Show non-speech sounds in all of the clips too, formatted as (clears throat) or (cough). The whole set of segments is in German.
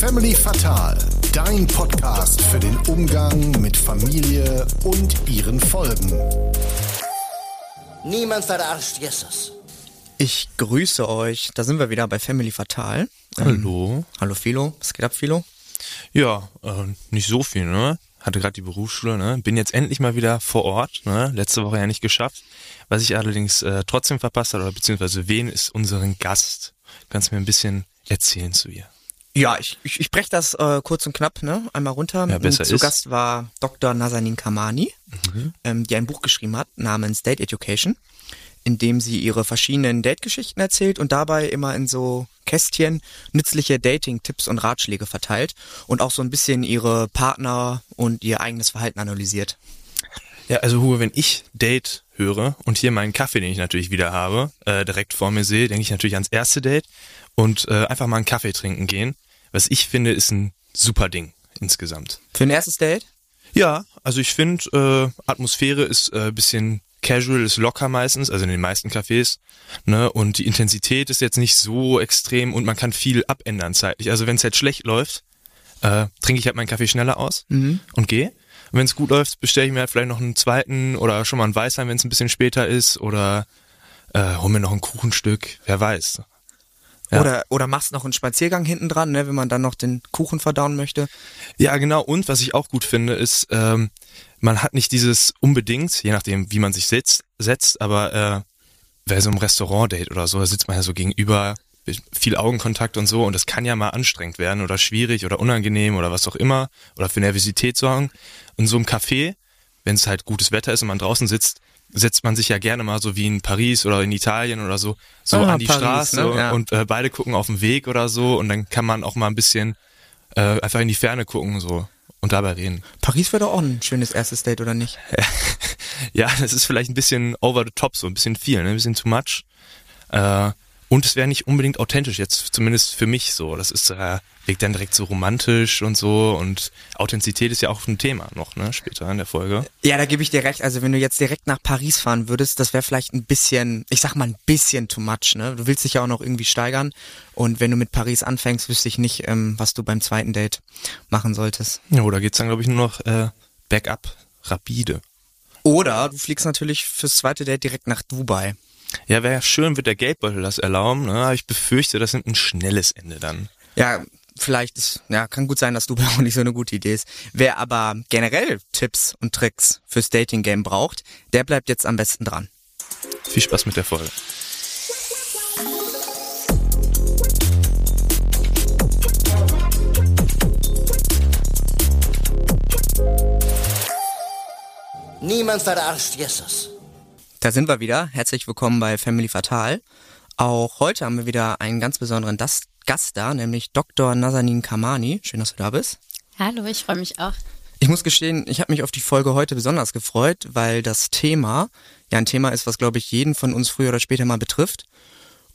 Family Fatal, dein Podcast für den Umgang mit Familie und ihren Folgen. Niemand verarscht Jesus. Ich grüße euch. Da sind wir wieder bei Family Fatal. Ähm, Hallo. hallo Philo. Was geht ab, Philo? Ja, äh, nicht so viel, ne? Hatte gerade die Berufsschule, ne? Bin jetzt endlich mal wieder vor Ort, ne? Letzte Woche ja nicht geschafft. Was ich allerdings äh, trotzdem verpasst habe, oder beziehungsweise wen ist unseren Gast? Kannst du mir ein bisschen erzählen zu ihr? Ja, ich, ich, ich breche das äh, kurz und knapp, ne? Einmal runter. Ja, besser zu ist. Gast war Dr. Nazanin Kamani, ähm, die ein Buch geschrieben hat namens Date Education, in dem sie ihre verschiedenen Date-Geschichten erzählt und dabei immer in so Kästchen nützliche Dating-Tipps und Ratschläge verteilt und auch so ein bisschen ihre Partner und ihr eigenes Verhalten analysiert. Ja, also Hugo, wenn ich Date höre und hier meinen Kaffee, den ich natürlich wieder habe, äh, direkt vor mir sehe, denke ich natürlich ans erste Date und äh, einfach mal einen Kaffee trinken gehen. Was ich finde, ist ein super Ding insgesamt. Für ein erstes Date? Ja, also ich finde, äh, Atmosphäre ist äh, bisschen casual, ist locker meistens, also in den meisten Cafés, ne? Und die Intensität ist jetzt nicht so extrem und man kann viel abändern zeitlich. Also wenn es jetzt schlecht läuft, äh, trinke ich halt meinen Kaffee schneller aus und gehe. Und wenn es gut läuft, bestelle ich mir halt vielleicht noch einen zweiten oder schon mal einen Weißwein, wenn es ein bisschen später ist, oder äh, hol mir noch ein Kuchenstück, wer weiß. Ja. Oder, oder machst noch einen Spaziergang hinten dran, ne, wenn man dann noch den Kuchen verdauen möchte. Ja, genau. Und was ich auch gut finde, ist, ähm, man hat nicht dieses unbedingt, je nachdem, wie man sich setzt, setzt aber äh, bei so einem Restaurant-Date oder so, da sitzt man ja so gegenüber, viel Augenkontakt und so, und das kann ja mal anstrengend werden oder schwierig oder unangenehm oder was auch immer oder für Nervosität sorgen. In so einem Café, wenn es halt gutes Wetter ist und man draußen sitzt, setzt man sich ja gerne mal so wie in Paris oder in Italien oder so, so Ah, an die Paris, Straße ne? Ja. und äh, beide gucken auf den Weg oder so und dann kann man auch mal ein bisschen äh, einfach in die Ferne gucken so und dabei reden. Paris wäre doch auch ein schönes erstes Date, oder nicht? (laughs) Ja, das ist vielleicht ein bisschen over the top, so ein bisschen viel, ne? ein bisschen too much. Äh, und es wäre nicht unbedingt authentisch, jetzt zumindest für mich so. Das ist äh, wirkt dann direkt so romantisch und so und Authentizität ist ja auch ein Thema noch, ne, später in der Folge. Ja, da gebe ich dir recht. Also wenn du jetzt direkt nach Paris fahren würdest, das wäre vielleicht ein bisschen, ich sag mal ein bisschen too much, ne? Du willst dich ja auch noch irgendwie steigern. Und wenn du mit Paris anfängst, wüsste ich nicht, ähm, was du beim zweiten Date machen solltest. Ja, oder geht's dann, glaube ich, nur noch äh, Backup, rapide. Oder du fliegst natürlich fürs zweite Date direkt nach Dubai. Ja, wäre ja schön, wird der Geldbeutel das erlauben, ne? Aber ich befürchte, das nimmt ein schnelles Ende dann. Ja, vielleicht ist, ja, kann gut sein, dass Dubai (laughs) auch nicht so eine gute Idee ist. Wer aber generell Tipps und Tricks fürs Dating-Game braucht, der bleibt jetzt am besten dran. Viel Spaß mit der Folge. Niemand verarscht Jesus. Da sind wir wieder. Herzlich willkommen bei Family Fatal. Auch heute haben wir wieder einen ganz besonderen Das- Gast da, nämlich Dr. Nazanin Kamani. Schön, dass du da bist. Hallo, ich freue mich auch. Ich muss gestehen, ich habe mich auf die Folge heute besonders gefreut, weil das Thema ja ein Thema ist, was, glaube ich, jeden von uns früher oder später mal betrifft.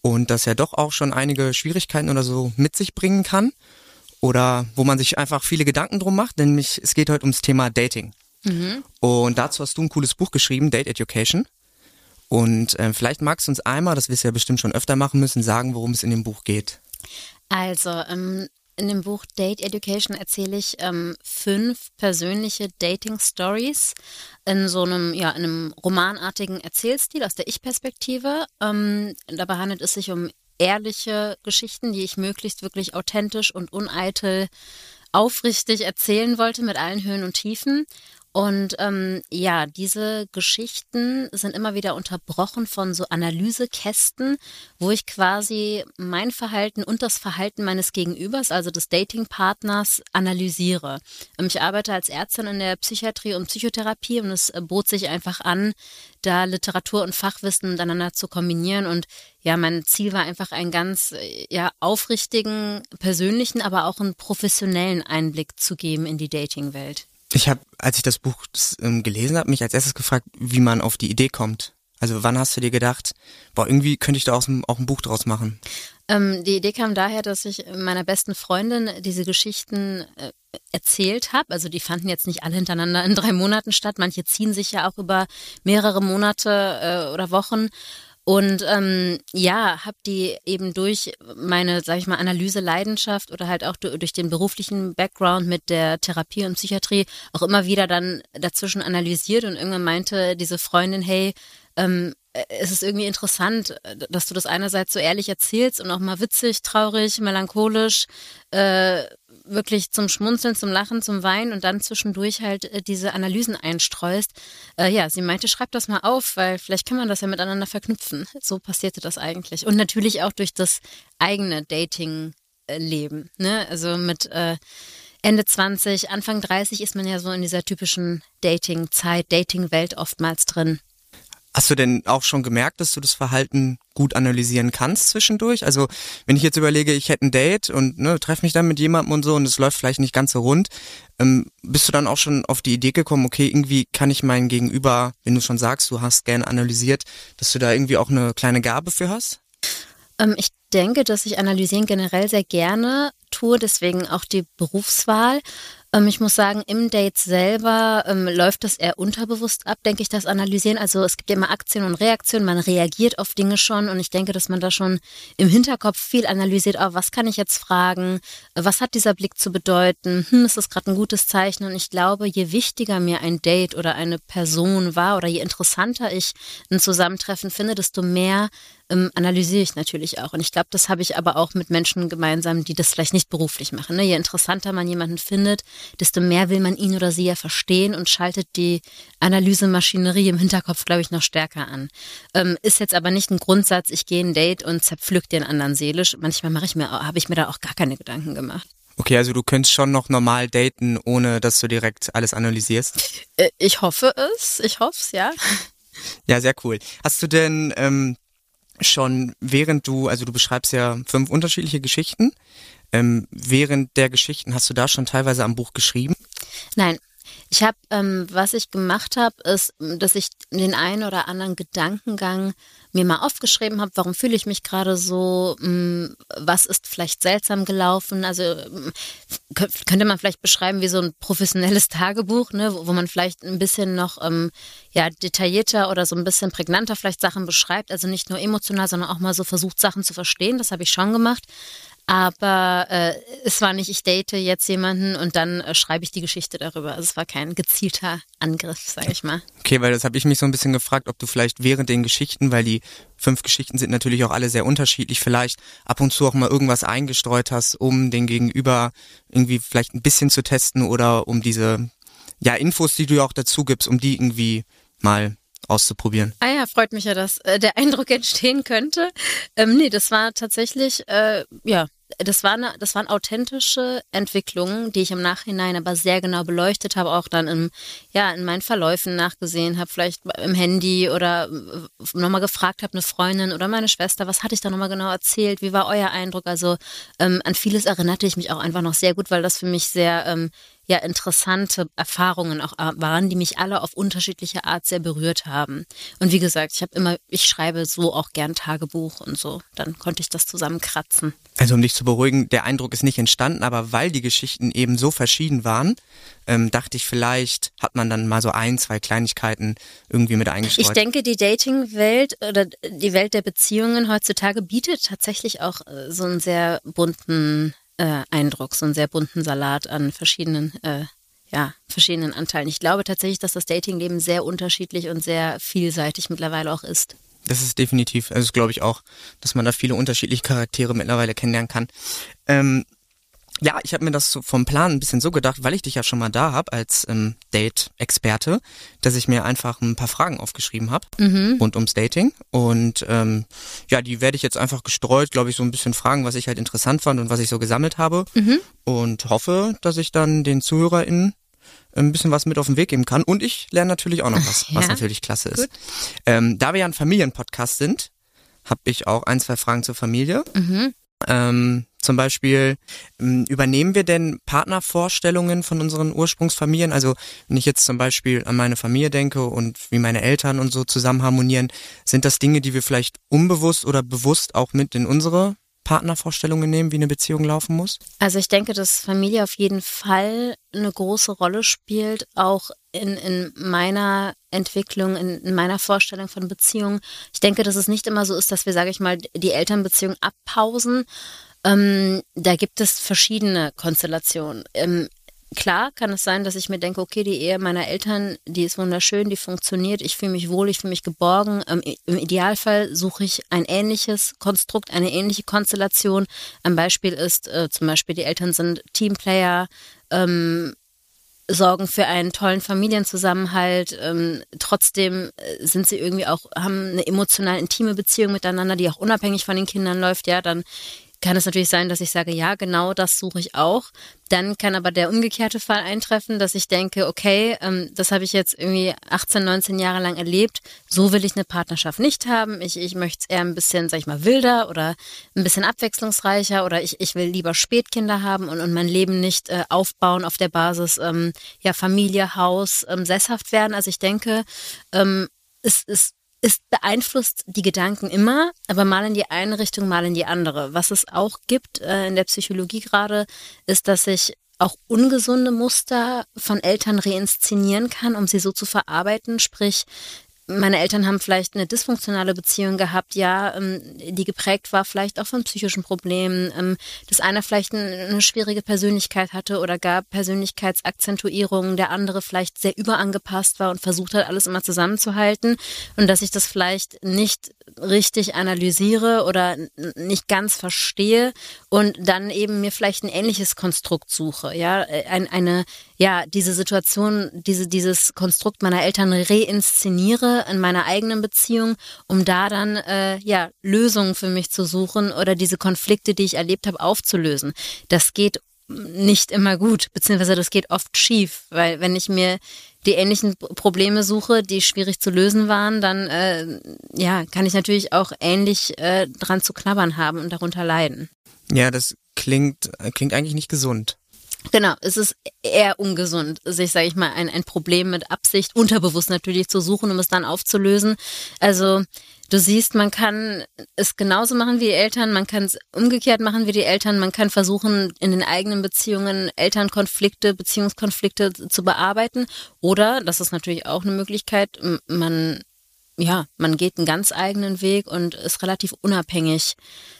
Und das ja doch auch schon einige Schwierigkeiten oder so mit sich bringen kann. Oder wo man sich einfach viele Gedanken drum macht, nämlich es geht heute ums Thema Dating. Und dazu hast du ein cooles Buch geschrieben, Date Education. Und ähm, vielleicht magst du uns einmal, das wirst du ja bestimmt schon öfter machen müssen, sagen, worum es in dem Buch geht. Also, ähm, in dem Buch Date Education erzähle ich ähm, fünf persönliche Dating-Stories in so einem, ja, in einem romanartigen Erzählstil aus der Ich-Perspektive. Ähm, dabei handelt es sich um ehrliche Geschichten, die ich möglichst wirklich authentisch und uneitel aufrichtig erzählen wollte mit allen Höhen und Tiefen. Und ähm, ja, diese Geschichten sind immer wieder unterbrochen von so Analysekästen, wo ich quasi mein Verhalten und das Verhalten meines Gegenübers, also des Datingpartners, analysiere. Ähm, Ich arbeite als Ärztin in der Psychiatrie und Psychotherapie und es äh, bot sich einfach an, da Literatur und Fachwissen miteinander zu kombinieren. Und ja, mein Ziel war einfach einen ganz äh, ja, aufrichtigen, persönlichen, aber auch einen professionellen Einblick zu geben in die Datingwelt. Ich habe, als ich das Buch ähm, gelesen habe, mich als erstes gefragt, wie man auf die Idee kommt. Also wann hast du dir gedacht, boah, irgendwie könnte ich da auch ein, auch ein Buch draus machen? Ähm, die Idee kam daher, dass ich meiner besten Freundin diese Geschichten äh, erzählt habe. Also die fanden jetzt nicht alle hintereinander in drei Monaten statt. Manche ziehen sich ja auch über mehrere Monate äh, oder Wochen. Und ähm, ja, habe die eben durch meine, sag ich mal, Analyse-Leidenschaft oder halt auch durch den beruflichen Background mit der Therapie und Psychiatrie auch immer wieder dann dazwischen analysiert und irgendwann meinte diese Freundin, hey, ähm, es ist irgendwie interessant, dass du das einerseits so ehrlich erzählst und auch mal witzig, traurig, melancholisch, äh, wirklich zum Schmunzeln, zum Lachen, zum Weinen und dann zwischendurch halt äh, diese Analysen einstreust. Äh, ja, sie meinte, schreib das mal auf, weil vielleicht kann man das ja miteinander verknüpfen. So passierte das eigentlich. Und natürlich auch durch das eigene Dating-Leben. Ne? Also mit äh, Ende 20, Anfang 30 ist man ja so in dieser typischen Dating-Zeit, Dating-Welt oftmals drin. Hast du denn auch schon gemerkt, dass du das Verhalten gut analysieren kannst zwischendurch? Also wenn ich jetzt überlege, ich hätte ein Date und ne, treffe mich dann mit jemandem und so und es läuft vielleicht nicht ganz so rund, ähm, bist du dann auch schon auf die Idee gekommen, okay, irgendwie kann ich meinen Gegenüber, wenn du schon sagst, du hast gern analysiert, dass du da irgendwie auch eine kleine Gabe für hast? Ähm, ich denke, dass ich analysieren generell sehr gerne tue, deswegen auch die Berufswahl. Ähm, ich muss sagen, im Date selber ähm, läuft das eher unterbewusst ab, denke ich, das Analysieren. Also es gibt ja immer Aktion und Reaktion, man reagiert auf Dinge schon und ich denke, dass man da schon im Hinterkopf viel analysiert, oh, was kann ich jetzt fragen, was hat dieser Blick zu bedeuten, hm, ist das gerade ein gutes Zeichen? Und ich glaube, je wichtiger mir ein Date oder eine Person war oder je interessanter ich ein Zusammentreffen finde, desto mehr ähm, analysiere ich natürlich auch. Und ich glaube, das habe ich aber auch mit Menschen gemeinsam, die das vielleicht nicht beruflich machen. Ne? Je interessanter man jemanden findet, desto mehr will man ihn oder sie ja verstehen und schaltet die Analysemaschinerie im Hinterkopf, glaube ich, noch stärker an. Ähm, ist jetzt aber nicht ein Grundsatz, ich gehe ein Date und zerpflück den anderen seelisch. Manchmal mache ich mir, habe ich mir da auch gar keine Gedanken gemacht. Okay, also du könntest schon noch normal daten, ohne dass du direkt alles analysierst? Äh, ich hoffe es, ich hoffe es, ja. (laughs) Ja, sehr cool. Hast du denn ähm, schon während du, also du beschreibst ja fünf unterschiedliche Geschichten, ähm, während der Geschichten hast du da schon teilweise am Buch geschrieben? Nein. Ich habe, ähm, was ich gemacht habe, ist, dass ich den einen oder anderen Gedankengang mir mal aufgeschrieben habe, warum fühle ich mich gerade so, hm, was ist vielleicht seltsam gelaufen. Also hm, könnte man vielleicht beschreiben wie so ein professionelles Tagebuch, ne, wo man vielleicht ein bisschen noch ähm, ja, detaillierter oder so ein bisschen prägnanter vielleicht Sachen beschreibt. Also nicht nur emotional, sondern auch mal so versucht, Sachen zu verstehen. Das habe ich schon gemacht. Aber äh, es war nicht, ich date jetzt jemanden und dann äh, schreibe ich die Geschichte darüber. Also es war kein gezielter Angriff, sage ich mal. Okay, weil das habe ich mich so ein bisschen gefragt, ob du vielleicht während den Geschichten, weil die fünf Geschichten sind natürlich auch alle sehr unterschiedlich, vielleicht ab und zu auch mal irgendwas eingestreut hast, um den Gegenüber irgendwie vielleicht ein bisschen zu testen oder um diese ja Infos, die du ja auch dazu gibst, um die irgendwie mal auszuprobieren. Ah ja, freut mich ja, dass äh, der Eindruck (laughs) entstehen könnte. Ähm, nee, das war tatsächlich, äh, ja, das, war eine, das waren authentische Entwicklungen, die ich im Nachhinein aber sehr genau beleuchtet habe, auch dann im, ja, in meinen Verläufen nachgesehen habe, vielleicht im Handy oder nochmal gefragt habe, eine Freundin oder meine Schwester, was hatte ich da nochmal genau erzählt, wie war euer Eindruck? Also ähm, an vieles erinnerte ich mich auch einfach noch sehr gut, weil das für mich sehr ähm, ja interessante Erfahrungen auch äh, waren, die mich alle auf unterschiedliche Art sehr berührt haben. Und wie gesagt, ich habe immer, ich schreibe so auch gern Tagebuch und so. Dann konnte ich das zusammenkratzen. Also um dich zu beruhigen, der Eindruck ist nicht entstanden, aber weil die Geschichten eben so verschieden waren, ähm, dachte ich, vielleicht hat man dann mal so ein, zwei Kleinigkeiten irgendwie mit eingestreut. Ich denke, die Dating-Welt oder die Welt der Beziehungen heutzutage bietet tatsächlich auch äh, so einen sehr bunten äh, Eindruck, so einen sehr bunten Salat an verschiedenen, äh, ja, verschiedenen Anteilen. Ich glaube tatsächlich, dass das Datingleben sehr unterschiedlich und sehr vielseitig mittlerweile auch ist. Das ist definitiv, also glaube ich auch, dass man da viele unterschiedliche Charaktere mittlerweile kennenlernen kann. Ähm, ja, ich habe mir das so vom Plan ein bisschen so gedacht, weil ich dich ja schon mal da habe als ähm, Date-Experte, dass ich mir einfach ein paar Fragen aufgeschrieben habe mhm. rund ums Dating. Und ähm, ja, die werde ich jetzt einfach gestreut, glaube ich, so ein bisschen fragen, was ich halt interessant fand und was ich so gesammelt habe. Mhm. Und hoffe, dass ich dann den ZuhörerInnen ein bisschen was mit auf den Weg geben kann. Und ich lerne natürlich auch noch was, (laughs) ja, was natürlich klasse ist. Ähm, da wir ja ein Familienpodcast sind, habe ich auch ein, zwei Fragen zur Familie. Mhm. Ähm, zum Beispiel, ähm, übernehmen wir denn Partnervorstellungen von unseren Ursprungsfamilien? Also wenn ich jetzt zum Beispiel an meine Familie denke und wie meine Eltern und so zusammen harmonieren, sind das Dinge, die wir vielleicht unbewusst oder bewusst auch mit in unsere Partnervorstellungen nehmen, wie eine Beziehung laufen muss? Also ich denke, dass Familie auf jeden Fall eine große Rolle spielt, auch in, in meiner Entwicklung, in, in meiner Vorstellung von Beziehungen. Ich denke, dass es nicht immer so ist, dass wir, sage ich mal, die Elternbeziehung abpausen. Ähm, da gibt es verschiedene Konstellationen. Ähm, Klar kann es sein, dass ich mir denke, okay, die Ehe meiner Eltern, die ist wunderschön, die funktioniert, ich fühle mich wohl, ich fühle mich geborgen. Ähm, Im Idealfall suche ich ein ähnliches Konstrukt, eine ähnliche Konstellation. Ein Beispiel ist äh, zum Beispiel, die Eltern sind Teamplayer, ähm, sorgen für einen tollen Familienzusammenhalt. Ähm, trotzdem äh, sind sie irgendwie auch, haben eine emotional intime Beziehung miteinander, die auch unabhängig von den Kindern läuft. Ja, dann kann es natürlich sein, dass ich sage, ja, genau das suche ich auch. Dann kann aber der umgekehrte Fall eintreffen, dass ich denke, okay, ähm, das habe ich jetzt irgendwie 18, 19 Jahre lang erlebt. So will ich eine Partnerschaft nicht haben. Ich, ich möchte es eher ein bisschen, sag ich mal, wilder oder ein bisschen abwechslungsreicher oder ich, ich will lieber Spätkinder haben und, und mein Leben nicht äh, aufbauen auf der Basis, ähm, ja, Familie, Haus, ähm, sesshaft werden. Also ich denke, ähm, es ist es beeinflusst die Gedanken immer, aber mal in die eine Richtung, mal in die andere. Was es auch gibt äh, in der Psychologie gerade, ist, dass sich auch ungesunde Muster von Eltern reinszenieren kann, um sie so zu verarbeiten. Sprich, meine Eltern haben vielleicht eine dysfunktionale Beziehung gehabt, ja, ähm, die geprägt war vielleicht auch von psychischen Problemen, ähm, dass einer vielleicht eine schwierige Persönlichkeit hatte oder gar Persönlichkeitsakzentuierungen, der andere vielleicht sehr überangepasst war und versucht hat, alles immer zusammenzuhalten und dass ich das vielleicht nicht richtig analysiere oder nicht ganz verstehe und dann eben mir vielleicht ein ähnliches Konstrukt suche, ja, äh, ein, eine, ja, diese Situation, diese, dieses Konstrukt meiner Eltern reinszeniere in meiner eigenen Beziehung, um da dann, äh, ja, Lösungen für mich zu suchen oder diese Konflikte, die ich erlebt habe, aufzulösen. Das geht nicht immer gut, beziehungsweise das geht oft schief, weil wenn ich mir die ähnlichen Probleme suche, die schwierig zu lösen waren, dann äh, ja, kann ich natürlich auch ähnlich äh, dran zu knabbern haben und darunter leiden. Ja, das klingt, klingt eigentlich nicht gesund. Genau, es ist eher ungesund, sich, sage ich mal, ein, ein Problem mit Absicht, unterbewusst natürlich zu suchen, um es dann aufzulösen. Also du siehst, man kann es genauso machen wie die Eltern, man kann es umgekehrt machen wie die Eltern, man kann versuchen, in den eigenen Beziehungen Elternkonflikte, Beziehungskonflikte zu bearbeiten. Oder, das ist natürlich auch eine Möglichkeit, man ja, man geht einen ganz eigenen Weg und ist relativ unabhängig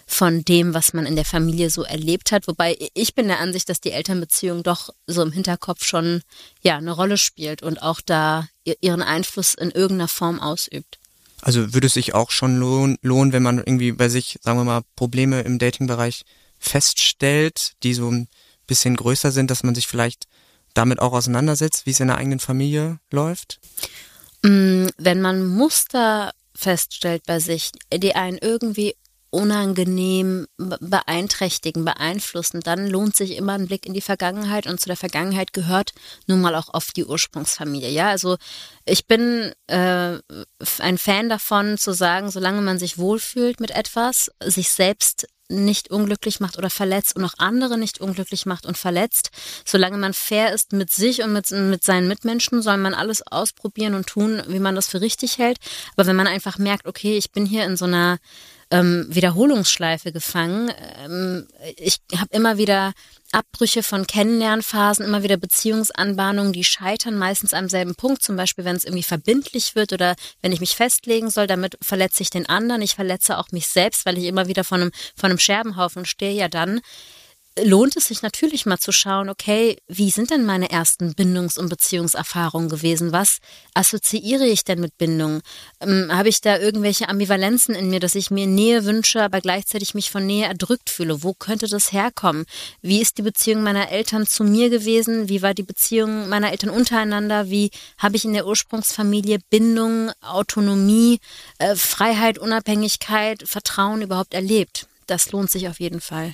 von dem, was man in der Familie so erlebt hat. Wobei ich bin der Ansicht, dass die Elternbeziehung doch so im Hinterkopf schon ja eine Rolle spielt und auch da ihren Einfluss in irgendeiner Form ausübt. Also würde es sich auch schon lohnen, wenn man irgendwie bei sich, sagen wir mal, Probleme im Datingbereich feststellt, die so ein bisschen größer sind, dass man sich vielleicht damit auch auseinandersetzt, wie es in der eigenen Familie läuft? Mm, wenn man Muster feststellt bei sich, die einen irgendwie unangenehm beeinträchtigen, beeinflussen, dann lohnt sich immer ein Blick in die Vergangenheit und zu der Vergangenheit gehört nun mal auch oft die Ursprungsfamilie. Ja, also ich bin äh, ein Fan davon zu sagen, solange man sich wohlfühlt mit etwas, sich selbst nicht unglücklich macht oder verletzt und auch andere nicht unglücklich macht und verletzt. Solange man fair ist mit sich und mit, mit seinen Mitmenschen, soll man alles ausprobieren und tun, wie man das für richtig hält. Aber wenn man einfach merkt, okay, ich bin hier in so einer ähm, Wiederholungsschleife gefangen. Ähm, ich habe immer wieder Abbrüche von Kennenlernphasen, immer wieder Beziehungsanbahnungen, die scheitern meistens am selben Punkt. Zum Beispiel, wenn es irgendwie verbindlich wird oder wenn ich mich festlegen soll, damit verletze ich den anderen. Ich verletze auch mich selbst, weil ich immer wieder von einem, von einem Scherbenhaufen stehe. Ja, dann lohnt es sich natürlich mal zu schauen, okay, wie sind denn meine ersten Bindungs- und Beziehungserfahrungen gewesen? Was assoziiere ich denn mit Bindung? Ähm, Habe ich da irgendwelche Ambivalenzen in mir, dass ich mir Nähe wünsche, aber gleichzeitig mich von Nähe erdrückt fühle? Wo könnte das herkommen? Wie ist die Beziehung meiner Eltern zu mir gewesen? Wie war die Beziehung meiner Eltern untereinander? Wie habe ich in der Ursprungsfamilie Bindung, Autonomie, äh, Freiheit, Unabhängigkeit, Vertrauen überhaupt erlebt? Das lohnt sich auf jeden Fall.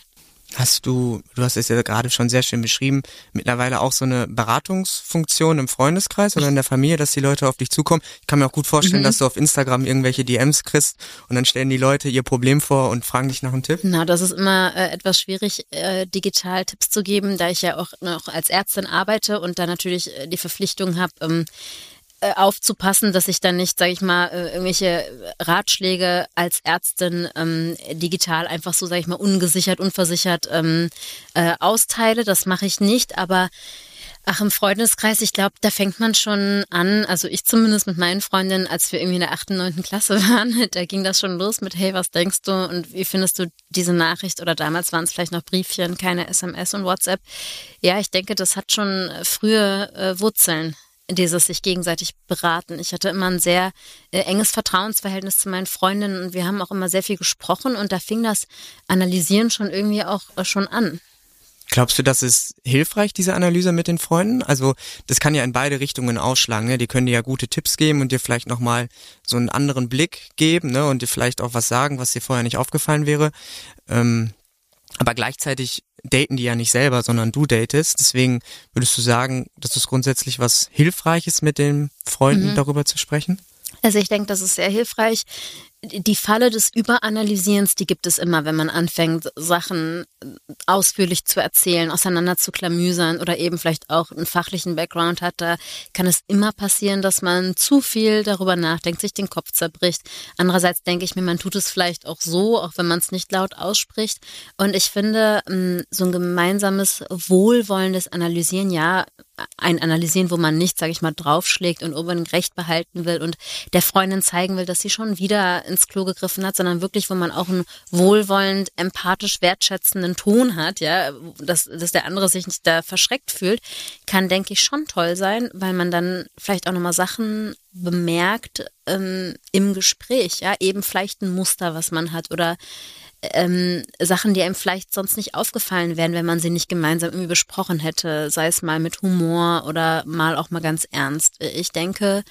Hast du, du hast es ja gerade schon sehr schön beschrieben, mittlerweile auch so eine Beratungsfunktion im Freundeskreis oder in der Familie, dass die Leute auf dich zukommen? Ich kann mir auch gut vorstellen, mhm. dass du auf Instagram irgendwelche DMs kriegst und dann stellen die Leute ihr Problem vor und fragen dich nach einem Tipp. Na, das ist immer äh, etwas schwierig, äh, digital Tipps zu geben, da ich ja auch noch als Ärztin arbeite und da natürlich äh, die Verpflichtung habe, ähm, äh, aufzupassen, dass ich dann nicht, sage ich mal, äh, irgendwelche Ratschläge als Ärztin ähm, digital einfach so, sage ich mal, ungesichert, unversichert ähm, äh, austeile. Das mache ich nicht, aber Ach, im Freundeskreis, ich glaube, da fängt man schon an, also ich zumindest mit meinen Freundinnen, als wir irgendwie in der achten, neunten Klasse (laughs) waren, da ging das schon los mit, hey, was denkst du und wie findest du diese Nachricht oder damals waren es vielleicht noch Briefchen, keine SMS und WhatsApp. Ja, ich denke, das hat schon frühe äh, Wurzeln dieses sich gegenseitig beraten. Ich hatte immer ein sehr äh, enges Vertrauensverhältnis zu meinen Freundinnen und wir haben auch immer sehr viel gesprochen und da fing das Analysieren schon irgendwie auch äh, schon an. Glaubst du, das ist hilfreich, diese Analyse mit den Freunden? Also das kann ja in beide Richtungen ausschlagen. Ne? Die können dir ja gute Tipps geben und dir vielleicht nochmal so einen anderen Blick geben ne? und dir vielleicht auch was sagen, was dir vorher nicht aufgefallen wäre. Ähm, aber gleichzeitig daten die ja nicht selber, sondern du datest. Deswegen würdest du sagen, dass es grundsätzlich was Hilfreiches mit den Freunden mhm. darüber zu sprechen? Also ich denke, das ist sehr hilfreich die Falle des Überanalysierens, die gibt es immer, wenn man anfängt, Sachen ausführlich zu erzählen, auseinander zu klamüsern oder eben vielleicht auch einen fachlichen Background hat. Da kann es immer passieren, dass man zu viel darüber nachdenkt, sich den Kopf zerbricht. Andererseits denke ich mir, man tut es vielleicht auch so, auch wenn man es nicht laut ausspricht. Und ich finde, mm, so ein gemeinsames, wohlwollendes Analysieren, ja, ein Analysieren, wo man nicht, sage ich mal, draufschlägt und unbedingt Recht behalten will und der Freundin zeigen will, dass sie schon wieder ins Klo gegriffen hat, sondern wirklich, wo man auch einen wohlwollend, empathisch wertschätzenden Ton hat, ja, dass, dass der andere sich nicht da verschreckt fühlt, kann, denke ich, schon toll sein, weil man dann vielleicht auch nochmal Sachen bemerkt ähm, im Gespräch, ja, eben vielleicht ein Muster, was man hat oder ähm, Sachen, die einem vielleicht sonst nicht aufgefallen wären, wenn man sie nicht gemeinsam irgendwie besprochen hätte, sei es mal mit Humor oder mal auch mal ganz ernst. Ich denke,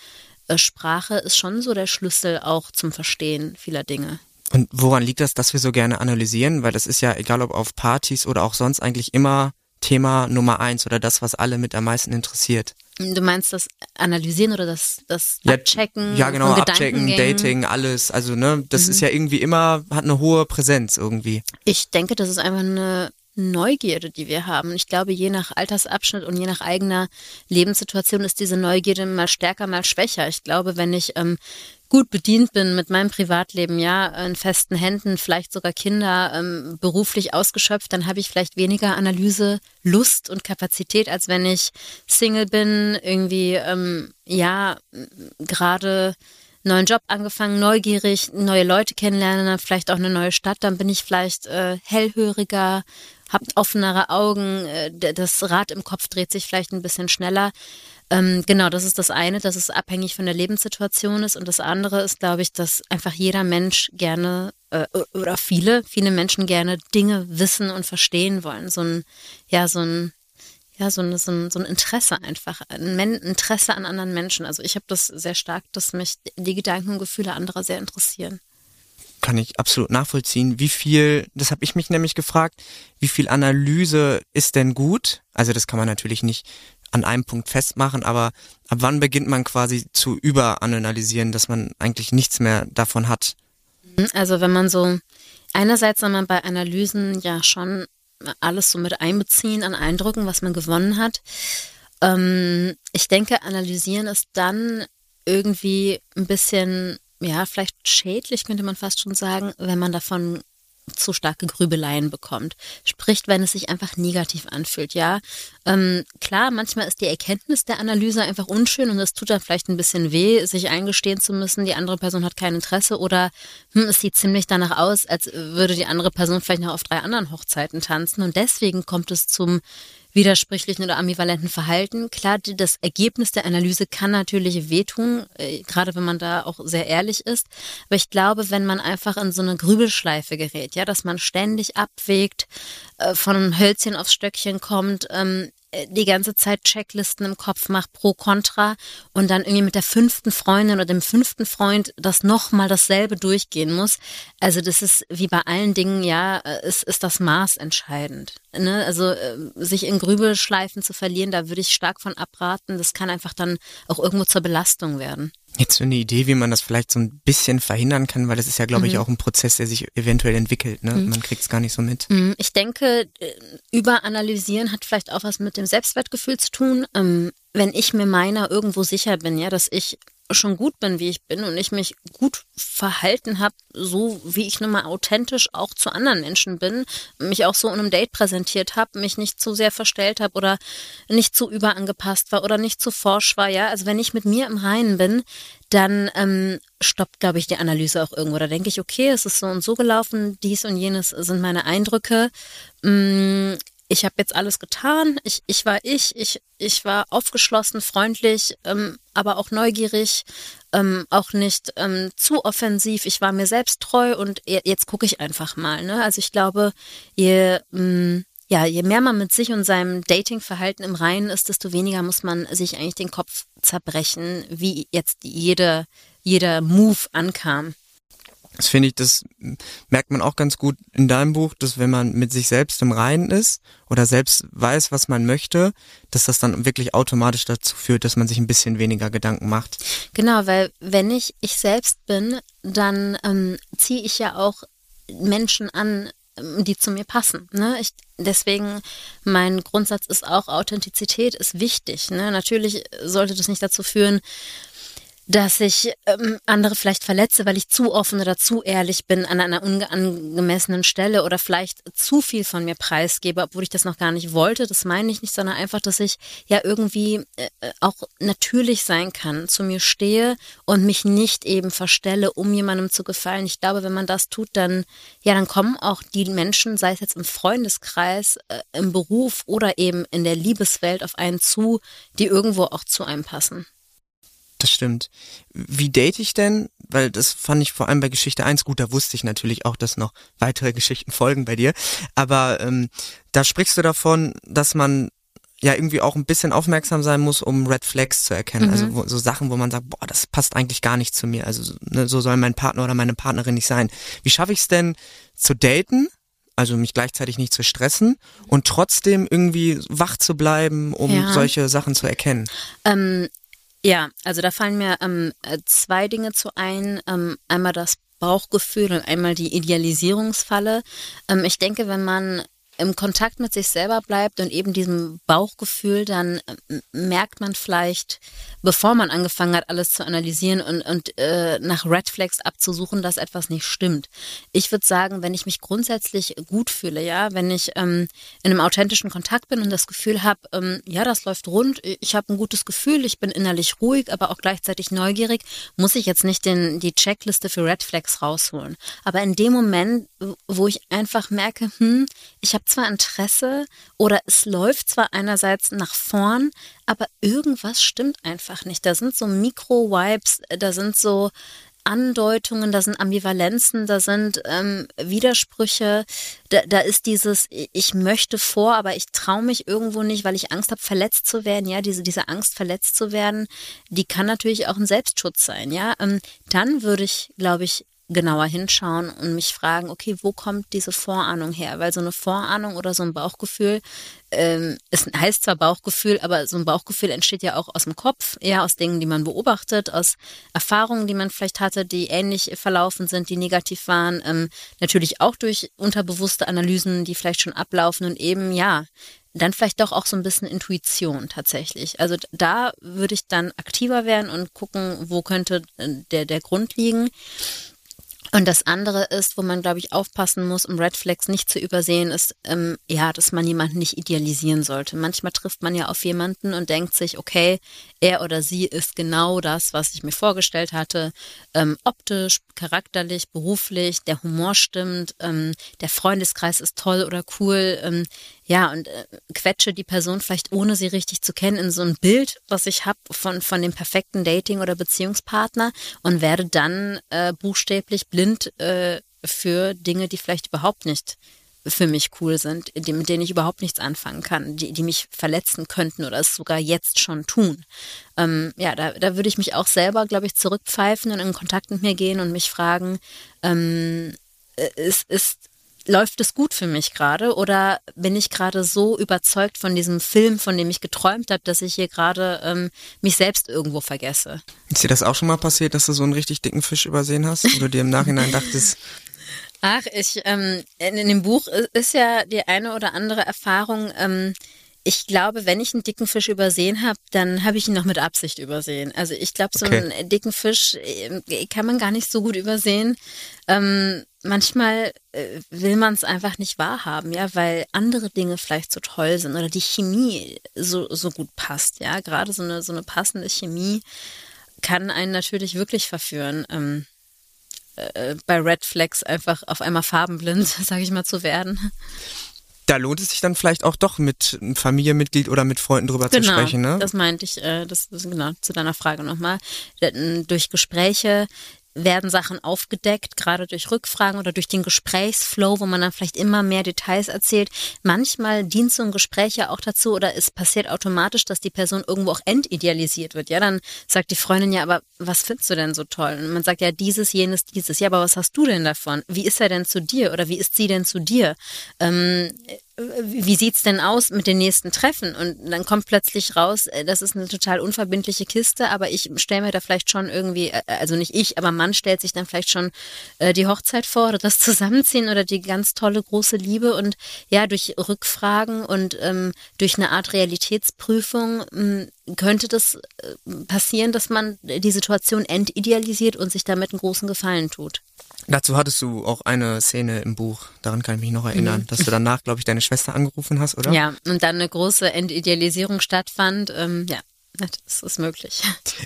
äh, Sprache ist schon so der Schlüssel auch zum Verstehen vieler Dinge. Und woran liegt das, dass wir so gerne analysieren? Weil das ist ja, egal ob auf Partys oder auch sonst, eigentlich immer Thema Nummer eins oder das, was alle mit am meisten interessiert. Du meinst das Analysieren oder das, das ja, Abchecken? Ja, genau, Abchecken, Dating, alles. Also, ne, das mhm. ist ja irgendwie immer, hat eine hohe Präsenz irgendwie. Ich denke, das ist einfach eine Neugierde, die wir haben. Ich glaube, je nach Altersabschnitt und je nach eigener Lebenssituation ist diese Neugierde mal stärker, mal schwächer. Ich glaube, wenn ich ähm, gut bedient bin mit meinem Privatleben, ja, in festen Händen, vielleicht sogar Kinder ähm, beruflich ausgeschöpft, dann habe ich vielleicht weniger Analyse, Lust und Kapazität, als wenn ich Single bin, irgendwie, ähm, ja, gerade neuen Job angefangen, neugierig, neue Leute kennenlernen, vielleicht auch eine neue Stadt, dann bin ich vielleicht äh, hellhöriger, habt offenere Augen, äh, das Rad im Kopf dreht sich vielleicht ein bisschen schneller. Ähm, genau, das ist das eine, dass es abhängig von der Lebenssituation ist. Und das andere ist, glaube ich, dass einfach jeder Mensch gerne äh, oder viele, viele Menschen gerne Dinge wissen und verstehen wollen. So ein, ja, so ein ja, so ein, so ein, so ein Interesse einfach, ein Interesse an anderen Menschen. Also ich habe das sehr stark, dass mich die Gedanken und Gefühle anderer sehr interessieren kann ich absolut nachvollziehen. Wie viel, das habe ich mich nämlich gefragt, wie viel Analyse ist denn gut? Also das kann man natürlich nicht an einem Punkt festmachen, aber ab wann beginnt man quasi zu überanalysieren, dass man eigentlich nichts mehr davon hat? Also wenn man so, einerseits soll man bei Analysen ja schon alles so mit einbeziehen an Eindrücken, was man gewonnen hat. Ähm, ich denke, analysieren ist dann irgendwie ein bisschen ja, vielleicht schädlich könnte man fast schon sagen, wenn man davon zu starke Grübeleien bekommt. Sprich, wenn es sich einfach negativ anfühlt, ja. Ähm, klar, manchmal ist die Erkenntnis der Analyse einfach unschön und es tut dann vielleicht ein bisschen weh, sich eingestehen zu müssen, die andere Person hat kein Interesse oder hm, es sieht ziemlich danach aus, als würde die andere Person vielleicht noch auf drei anderen Hochzeiten tanzen und deswegen kommt es zum widersprüchlichen oder ambivalenten Verhalten. Klar, das Ergebnis der Analyse kann natürlich wehtun, äh, gerade wenn man da auch sehr ehrlich ist. Aber ich glaube, wenn man einfach in so eine Grübelschleife gerät, ja, dass man ständig abwägt, äh, von Hölzchen aufs Stöckchen kommt, ähm, äh, die ganze Zeit Checklisten im Kopf macht, pro, contra und dann irgendwie mit der fünften Freundin oder dem fünften Freund das nochmal dasselbe durchgehen muss. Also das ist wie bei allen Dingen, ja, äh, ist, ist das Maß entscheidend. Ne? Also äh, sich in Grübelschleifen zu verlieren, da würde ich stark von abraten. Das kann einfach dann auch irgendwo zur Belastung werden. Jetzt so eine Idee, wie man das vielleicht so ein bisschen verhindern kann, weil das ist ja, glaube ich, Mhm. auch ein Prozess, der sich eventuell entwickelt. Ne? Man kriegt es gar nicht so mit. Mm, Ich denke, äh, überanalysieren hat vielleicht auch was mit dem Selbstwertgefühl zu tun. Ähm, Wenn ich mir meiner irgendwo sicher bin, ja, dass ich schon gut bin, wie ich bin und ich mich gut verhalten habe, so wie ich nun mal authentisch auch zu anderen Menschen bin, mich auch so in einem Date präsentiert habe, mich nicht zu sehr verstellt habe oder nicht zu überangepasst war oder nicht zu forsch war, ja. Also wenn ich mit mir im Reinen bin, dann ähm, stoppt, glaube ich, die Analyse auch irgendwo. Da denke ich, okay, es ist so und so gelaufen, dies und jenes sind meine Eindrücke. Mm, ich habe jetzt alles getan. Ich, ich war ich, ich, ich war aufgeschlossen, freundlich, ähm, aber auch neugierig, ähm, auch nicht ähm, zu offensiv. Ich war mir selbst treu und je- jetzt gucke ich einfach mal. Ne? Also ich glaube, je mm, ja, je mehr man mit sich und seinem Datingverhalten im Reinen ist, desto weniger muss man sich eigentlich den Kopf zerbrechen, wie jetzt jede, jeder Move ankam. Das finde ich, das merkt man auch ganz gut in deinem Buch, dass wenn man mit sich selbst im Reinen ist oder selbst weiß, was man möchte, dass das dann wirklich automatisch dazu führt, dass man sich ein bisschen weniger Gedanken macht. Genau, weil wenn ich ich selbst bin, dann ähm, ziehe ich ja auch Menschen an, ähm, die zu mir passen. Ne? Ich, deswegen, mein Grundsatz ist auch, Authentizität ist wichtig. Ne? Natürlich sollte das nicht dazu führen, dass ich ähm, andere vielleicht verletze, weil ich zu offen oder zu ehrlich bin an einer unangemessenen Stelle oder vielleicht zu viel von mir preisgebe, obwohl ich das noch gar nicht wollte. Das meine ich nicht, sondern einfach, dass ich ja irgendwie äh, auch natürlich sein kann, zu mir stehe und mich nicht eben verstelle, um jemandem zu gefallen. Ich glaube, wenn man das tut, dann ja, dann kommen auch die Menschen, sei es jetzt im Freundeskreis, äh, im Beruf oder eben in der Liebeswelt auf einen zu, die irgendwo auch zu einem passen. Das stimmt. Wie date ich denn? Weil das fand ich vor allem bei Geschichte 1 gut, da wusste ich natürlich auch, dass noch weitere (laughs) Geschichten folgen bei dir. Aber ähm, da sprichst du davon, dass man ja irgendwie auch ein bisschen aufmerksam sein muss, um Red Flags zu erkennen. Also wo, so Sachen, wo man sagt, boah, das passt eigentlich gar nicht zu mir. Also so, ne, so soll mein Partner oder meine Partnerin nicht sein. Wie schaffe ich es denn zu daten? Also mich gleichzeitig nicht zu stressen und trotzdem irgendwie wach zu bleiben, um Ja. solche Sachen zu erkennen. Ähm, ja, also da fallen mir ähm, äh, zwei Dinge zu ein. Ähm, einmal das Bauchgefühl und einmal die Idealisierungsfalle. Ähm, ich denke, wenn man im Kontakt mit sich selber bleibt und eben diesem Bauchgefühl, dann ähm, merkt man vielleicht, bevor man angefangen hat, alles zu analysieren und, und äh, nach Red Flags abzusuchen, dass etwas nicht stimmt. Ich würde sagen, wenn ich mich grundsätzlich gut fühle, ja, wenn ich ähm, in einem authentischen Kontakt bin und das Gefühl habe, ähm, ja, das läuft rund, ich habe ein gutes Gefühl, ich bin innerlich ruhig, aber auch gleichzeitig neugierig, muss ich jetzt nicht den, die Checkliste für Red Flags rausholen. Aber in dem Moment, wo ich einfach merke, hm, ich habe zwar Interesse oder es läuft zwar einerseits nach vorn, aber irgendwas stimmt einfach nicht. Da sind so Mikro-Vibes, da sind so Andeutungen, da sind Ambivalenzen, da sind ähm, Widersprüche, da, da ist dieses, ich möchte vor, aber ich traue mich irgendwo nicht, weil ich Angst habe, verletzt zu werden. Ja, diese, diese Angst, verletzt zu werden, die kann natürlich auch ein Selbstschutz sein. Ja, ähm, dann würde ich, glaube ich, genauer hinschauen und mich fragen, okay, wo kommt diese Vorahnung her? Weil so eine Vorahnung oder so ein Bauchgefühl, ähm, es heißt zwar Bauchgefühl, aber so ein Bauchgefühl entsteht ja auch aus dem Kopf, eher aus Dingen, die man beobachtet, aus Erfahrungen, die man vielleicht hatte, die ähnlich verlaufen sind, die negativ waren, ähm, natürlich auch durch unterbewusste Analysen, die vielleicht schon ablaufen und eben, ja, dann vielleicht doch auch so ein bisschen Intuition tatsächlich. Also da würde ich dann aktiver werden und gucken, wo könnte äh, der, der Grund liegen. Und das andere ist, wo man, glaube ich, aufpassen muss, um Red Flags nicht zu übersehen, ist, ähm, ja, dass man jemanden nicht idealisieren sollte. Manchmal trifft man ja auf jemanden und denkt sich, okay, er oder sie ist genau das, was ich mir vorgestellt hatte. Ähm, optisch, charakterlich, beruflich, der Humor stimmt, ähm, der Freundeskreis ist toll oder cool. Ja, und äh, quetsche die Person vielleicht ohne sie richtig zu kennen in so ein Bild, was ich habe von, von dem perfekten Dating- oder Beziehungspartner und werde dann äh, buchstäblich blind äh, für Dinge, die vielleicht überhaupt nicht für mich cool sind, die, mit denen ich überhaupt nichts anfangen kann, die, die mich verletzen könnten oder es sogar jetzt schon tun. Ähm, ja, da, da würde ich mich auch selber, glaube ich, zurückpfeifen und in Kontakt mit mir gehen und mich fragen, ähm, äh, ist, ist läuft es gut für mich gerade oder bin ich gerade so überzeugt von diesem Film, von dem ich geträumt habe, dass ich hier gerade ähm, mich selbst irgendwo vergesse? Ist dir das auch schon mal passiert, dass du so einen richtig dicken Fisch übersehen hast und du dir im Nachhinein dachtest, (laughs) Ach, ich ähm, in, in dem Buch ist ja die eine oder andere Erfahrung. Ähm, ich glaube, wenn ich einen dicken Fisch übersehen habe, dann habe ich ihn noch mit Absicht übersehen. Also ich glaube, so Okay. einen dicken Fisch äh, kann man gar nicht so gut übersehen. Ähm, manchmal äh, will man es einfach nicht wahrhaben, ja, weil andere Dinge vielleicht so toll sind oder die Chemie so, so gut passt, ja. Gerade so eine, so eine passende Chemie kann einen natürlich wirklich verführen. Ähm, äh, bei Red Flags einfach auf einmal farbenblind, (laughs) sage ich mal, zu werden. Da lohnt es sich dann vielleicht auch doch mit einem Familienmitglied oder mit Freunden drüber zu sprechen, ne? das meinte ich, äh, das, das genau zu deiner Frage nochmal. Durch Gespräche werden Sachen aufgedeckt, gerade durch Rückfragen oder durch den Gesprächsflow, wo man dann vielleicht immer mehr Details erzählt. Manchmal dient so ein Gespräch ja auch dazu oder es passiert automatisch, dass die Person irgendwo auch entidealisiert wird. Ja, dann sagt die Freundin ja, aber was findest du denn so toll? Und man sagt ja dieses, jenes, dieses. Ja, aber was hast du denn davon? Wie ist er denn zu dir oder wie ist sie denn zu dir? Ähm, wie sieht's denn aus mit den nächsten Treffen? Und dann kommt plötzlich raus, äh, das ist eine total unverbindliche Kiste, aber ich stelle mir da vielleicht schon irgendwie, äh, also nicht ich, aber man stellt sich dann vielleicht schon äh, die Hochzeit vor oder das (laughs) Zusammenziehen oder die ganz tolle große Liebe und ja, durch Rückfragen und ähm, durch eine Art Realitätsprüfung ähm, könnte das äh, passieren, dass man die Situation entidealisiert und sich damit einen großen Gefallen tut. Dazu hattest du auch eine Szene im Buch, daran kann ich mich noch erinnern, dass du danach, glaube ich, deine Schwester angerufen hast, oder? Mhm. Ja, und dann eine große Entidealisierung stattfand. Ähm, ja, das ist möglich.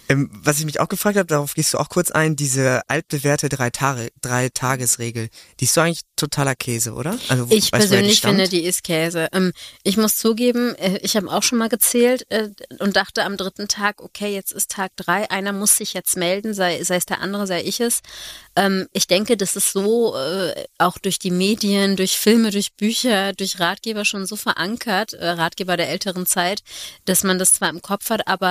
Ähm, was ich mich auch gefragt habe, darauf gehst du auch kurz ein, diese altbewährte drei Tage, drei Tagesregel, die ist so eigentlich totaler Käse, oder? Also Ich die persönlich stammt? finde, die ist Käse. Ähm, ich muss zugeben, äh, ich habe auch schon mal gezählt äh, und dachte am dritten Tag, okay, jetzt ist Tag drei, einer muss sich jetzt melden, sei, sei es der andere, sei ich es. Ähm, ich denke, das ist so äh, auch durch die Medien, durch Filme, durch Bücher, durch Ratgeber schon so verankert, äh, Ratgeber der älteren Zeit, dass man das zwar im Kopf hat, aber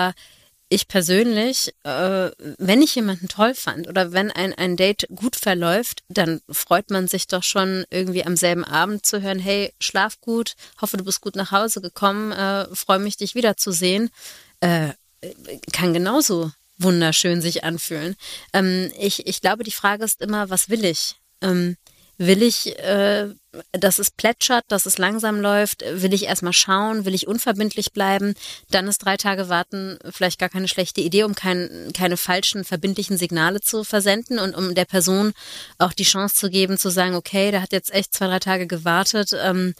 ich persönlich, äh, wenn ich jemanden toll fand oder wenn ein, ein Date gut verläuft, dann freut man sich doch schon irgendwie am selben Abend zu hören, hey, schlaf gut, hoffe du bist gut nach Hause gekommen, äh, freue mich dich wiederzusehen. Äh, kann genauso wunderschön sich anfühlen. Ähm, ich, ich glaube, die Frage ist immer, was will ich? Ähm, will ich, äh, dass es plätschert, dass es langsam läuft? Will ich erstmal schauen? Will ich unverbindlich bleiben? Dann ist drei Tage warten vielleicht gar keine schlechte Idee, um kein, keine falschen verbindlichen Signale zu versenden und um der Person auch die Chance zu geben, zu sagen, okay, der hat jetzt echt zwei, drei Tage gewartet. Ähm,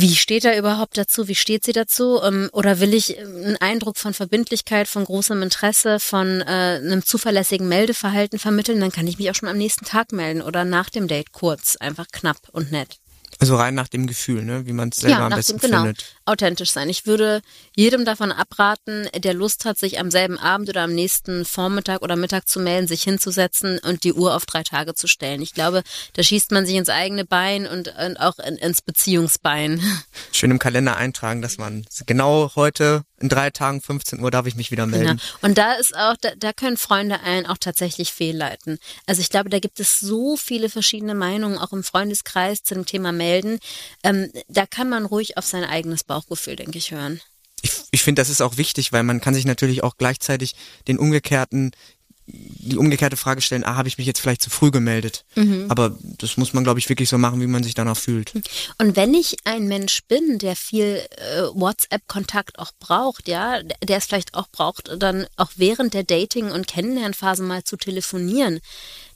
wie steht er überhaupt dazu? Wie steht sie dazu? Ähm, Oder will ich ähm, einen Eindruck von Verbindlichkeit, von großem Interesse, von äh, einem zuverlässigen Meldeverhalten vermitteln? Dann kann ich mich auch schon am nächsten Tag melden oder nach dem Date kurz, einfach knapp und nett. Also rein nach dem Gefühl, ne? wie man es selber am nach besten dem, genau, findet. Authentisch sein. Ich würde jedem davon abraten, der Lust hat, sich am selben Abend oder am nächsten Vormittag oder Mittag zu melden, sich hinzusetzen und die Uhr auf drei Tage zu stellen. Ich glaube, da schießt man sich ins eigene Bein und, und auch in, ins Beziehungsbein. (laughs) Schön im Kalender eintragen, dass man genau heute in drei Tagen, 15 Uhr darf ich mich wieder melden. Und da ist auch, da, da können Freunde einen auch tatsächlich fehlleiten. Also ich glaube, da gibt es so viele verschiedene Meinungen, auch im Freundeskreis zu dem Thema Melden. Ähm, da kann man ruhig auf sein eigenes Bauchgefühl, denke ich, hören. Ich, ich finde, das ist auch wichtig, weil man kann sich natürlich auch gleichzeitig den umgekehrten die umgekehrte Frage stellen, ah, habe ich mich jetzt vielleicht zu früh gemeldet? Mhm. Aber das muss man, glaube ich, wirklich so machen, wie man sich danach fühlt. Und wenn ich ein Mensch bin, der viel äh, WhatsApp-Kontakt auch braucht, ja, der es vielleicht auch braucht, dann auch während der Dating- und Kennenlernphase mal zu telefonieren,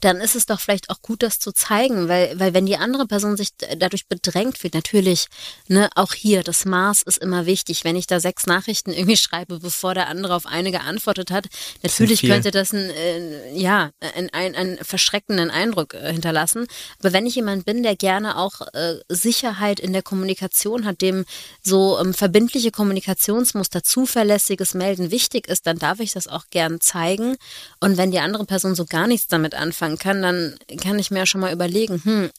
dann ist es doch vielleicht auch gut, das zu zeigen, weil, weil wenn die andere Person sich dadurch bedrängt fühlt, natürlich, ne, auch hier, das Maß ist immer wichtig. Wenn ich da sechs Nachrichten (laughs) irgendwie schreibe, bevor der andere auf eine geantwortet hat, natürlich könnte das ein, äh, ja, ein, ein, einen verschreckenden Eindruck äh, hinterlassen. Aber wenn ich jemand bin, der gerne auch äh, Sicherheit in der Kommunikation hat, dem so ähm, verbindliche Kommunikationsmuster, zuverlässiges Melden wichtig ist, dann darf ich das auch gern zeigen. Und wenn die andere Person so gar nichts damit anfangen kann, dann kann ich mir ja schon mal überlegen, hm,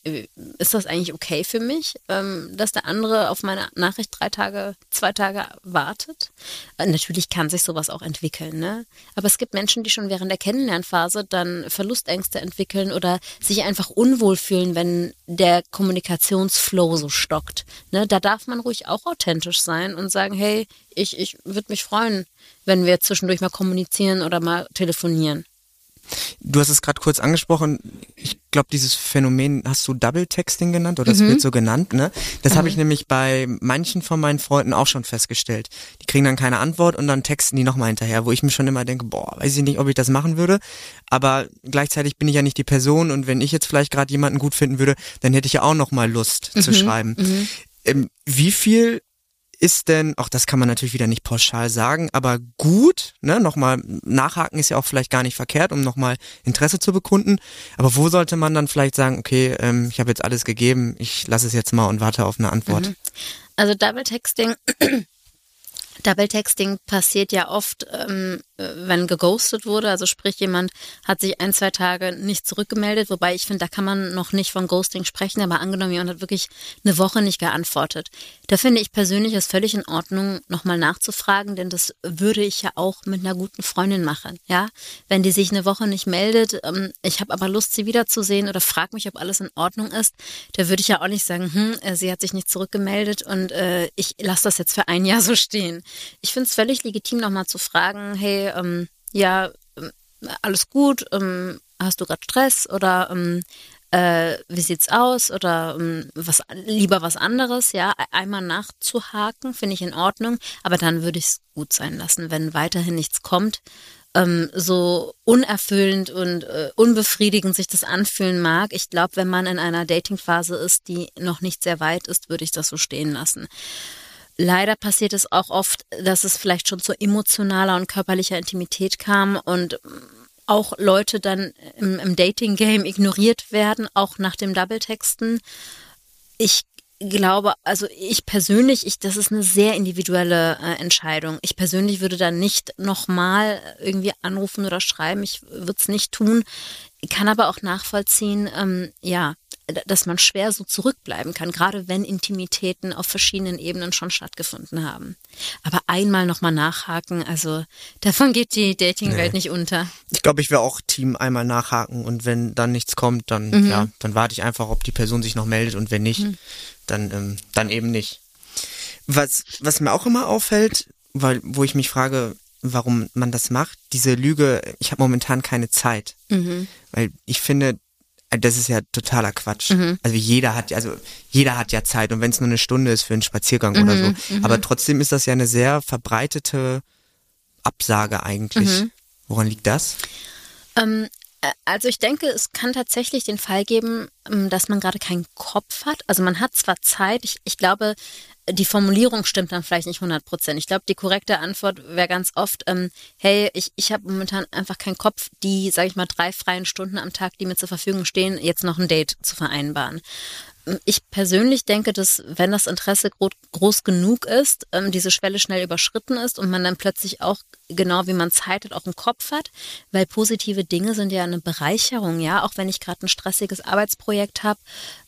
ist das eigentlich okay für mich, ähm, dass der andere auf meine Nachricht drei Tage, zwei Tage wartet? Äh, natürlich kann sich sowas auch entwickeln, ne? Aber es gibt Menschen, die schon während der Kennenlernphase dann Verlustängste entwickeln oder sich einfach unwohl fühlen, wenn der Kommunikationsflow so stockt. Ne, da darf man ruhig auch authentisch sein und sagen, hey, ich, ich würde mich freuen, wenn wir zwischendurch mal kommunizieren oder mal telefonieren. Du hast es gerade kurz angesprochen. Ich glaube, dieses Phänomen hast du Double Texting genannt oder mhm. wird so genannt. Ne? Das mhm. habe ich nämlich bei manchen von meinen Freunden auch schon festgestellt. Die kriegen dann keine Antwort und dann texten die nochmal hinterher, wo ich mir schon immer denke, boah, weiß ich nicht, ob ich das machen würde. Aber gleichzeitig bin ich ja nicht die Person und wenn ich jetzt vielleicht gerade jemanden gut finden würde, dann hätte ich ja auch nochmal Lust mhm. zu schreiben. Mhm. Ähm, wie viel ist denn, auch das kann man natürlich wieder nicht pauschal sagen, aber gut, ne, nochmal nachhaken ist ja auch vielleicht gar nicht verkehrt, um nochmal Interesse zu bekunden. Aber wo sollte man dann vielleicht sagen, okay, ähm, ich habe jetzt alles gegeben, ich lasse es jetzt mal und warte auf eine Antwort? Mhm. Also Double Texting (clears throat) Double Texting passiert ja oft, ähm, wenn geghostet wurde. Also sprich, jemand hat sich ein, zwei Tage nicht zurückgemeldet, wobei ich finde, da kann man noch nicht von Ghosting sprechen, aber angenommen, jemand hat wirklich eine Woche nicht geantwortet. Da finde ich persönlich es völlig in Ordnung, nochmal nachzufragen, denn das würde ich ja auch mit einer guten Freundin machen. Ja, wenn die sich eine Woche nicht meldet, ähm, ich habe aber Lust, sie wiederzusehen oder frag mich, ob alles in Ordnung ist, da würde ich ja auch nicht sagen, hm, äh, sie hat sich nicht zurückgemeldet und äh, ich lasse das jetzt für ein Jahr so stehen. Ich finde es völlig legitim, nochmal zu fragen, hey, ähm, ja, ähm, alles gut, ähm, hast du gerade Stress oder ähm, äh, wie sieht's aus oder ähm, was lieber was anderes, ja, e-, einmal nachzuhaken, finde ich in Ordnung, aber dann würde ich es gut sein lassen, wenn weiterhin nichts kommt. Ähm, so unerfüllend und äh, unbefriedigend sich das anfühlen mag. Ich glaube, wenn man in einer Datingphase ist, die noch nicht sehr weit ist, würde ich das so stehen lassen. Leider passiert es auch oft, dass es vielleicht schon zu emotionaler und körperlicher Intimität kam und auch Leute dann im, im Dating-Game ignoriert werden, auch nach dem Double-Texten. Ich glaube, also ich persönlich, ich, das ist eine sehr individuelle äh, Entscheidung. Ich persönlich würde da nicht nochmal irgendwie anrufen oder schreiben. Ich würde es nicht tun. Ich kann aber auch nachvollziehen, ähm, ja, dass man schwer so zurückbleiben kann, gerade wenn Intimitäten auf verschiedenen Ebenen schon stattgefunden haben. Aber einmal nochmal nachhaken, also davon geht die Datingwelt nee. nicht unter. Ich glaube, ich wäre auch Team einmal nachhaken und wenn dann nichts kommt, dann mhm. ja, dann warte ich einfach, ob die Person sich noch meldet und wenn nicht, mhm. dann ähm, dann eben nicht. Was was mir auch immer auffällt, weil wo ich mich frage, warum man das macht, diese Lüge, ich habe momentan keine Zeit. Mhm. Weil ich finde, das ist ja totaler Quatsch. Mhm. Also jeder hat, also jeder hat ja Zeit und wenn es nur eine Stunde ist für einen Spaziergang mhm, oder so. Mhm. Aber trotzdem ist das ja eine sehr verbreitete Absage eigentlich. Mhm. Woran liegt das? Ähm, äh, also ich denke, es kann tatsächlich den Fall geben, ähm, dass man gerade keinen Kopf hat. Also man hat zwar Zeit, ich, ich glaube, die Formulierung stimmt dann vielleicht nicht 100 Prozent. Ich glaube, die korrekte Antwort wäre ganz oft, ähm, hey, ich, ich habe momentan einfach keinen Kopf, die, sage ich mal, drei freien Stunden am Tag, die mir zur Verfügung stehen, jetzt noch ein Date zu vereinbaren. Ich persönlich denke, dass wenn das Interesse groß, groß genug ist, ähm, diese Schwelle schnell überschritten ist und man dann plötzlich auch genau wie man Zeit hat, auch im Kopf hat, weil positive Dinge sind ja eine Bereicherung, ja, auch wenn ich gerade ein stressiges Arbeitsprojekt habe,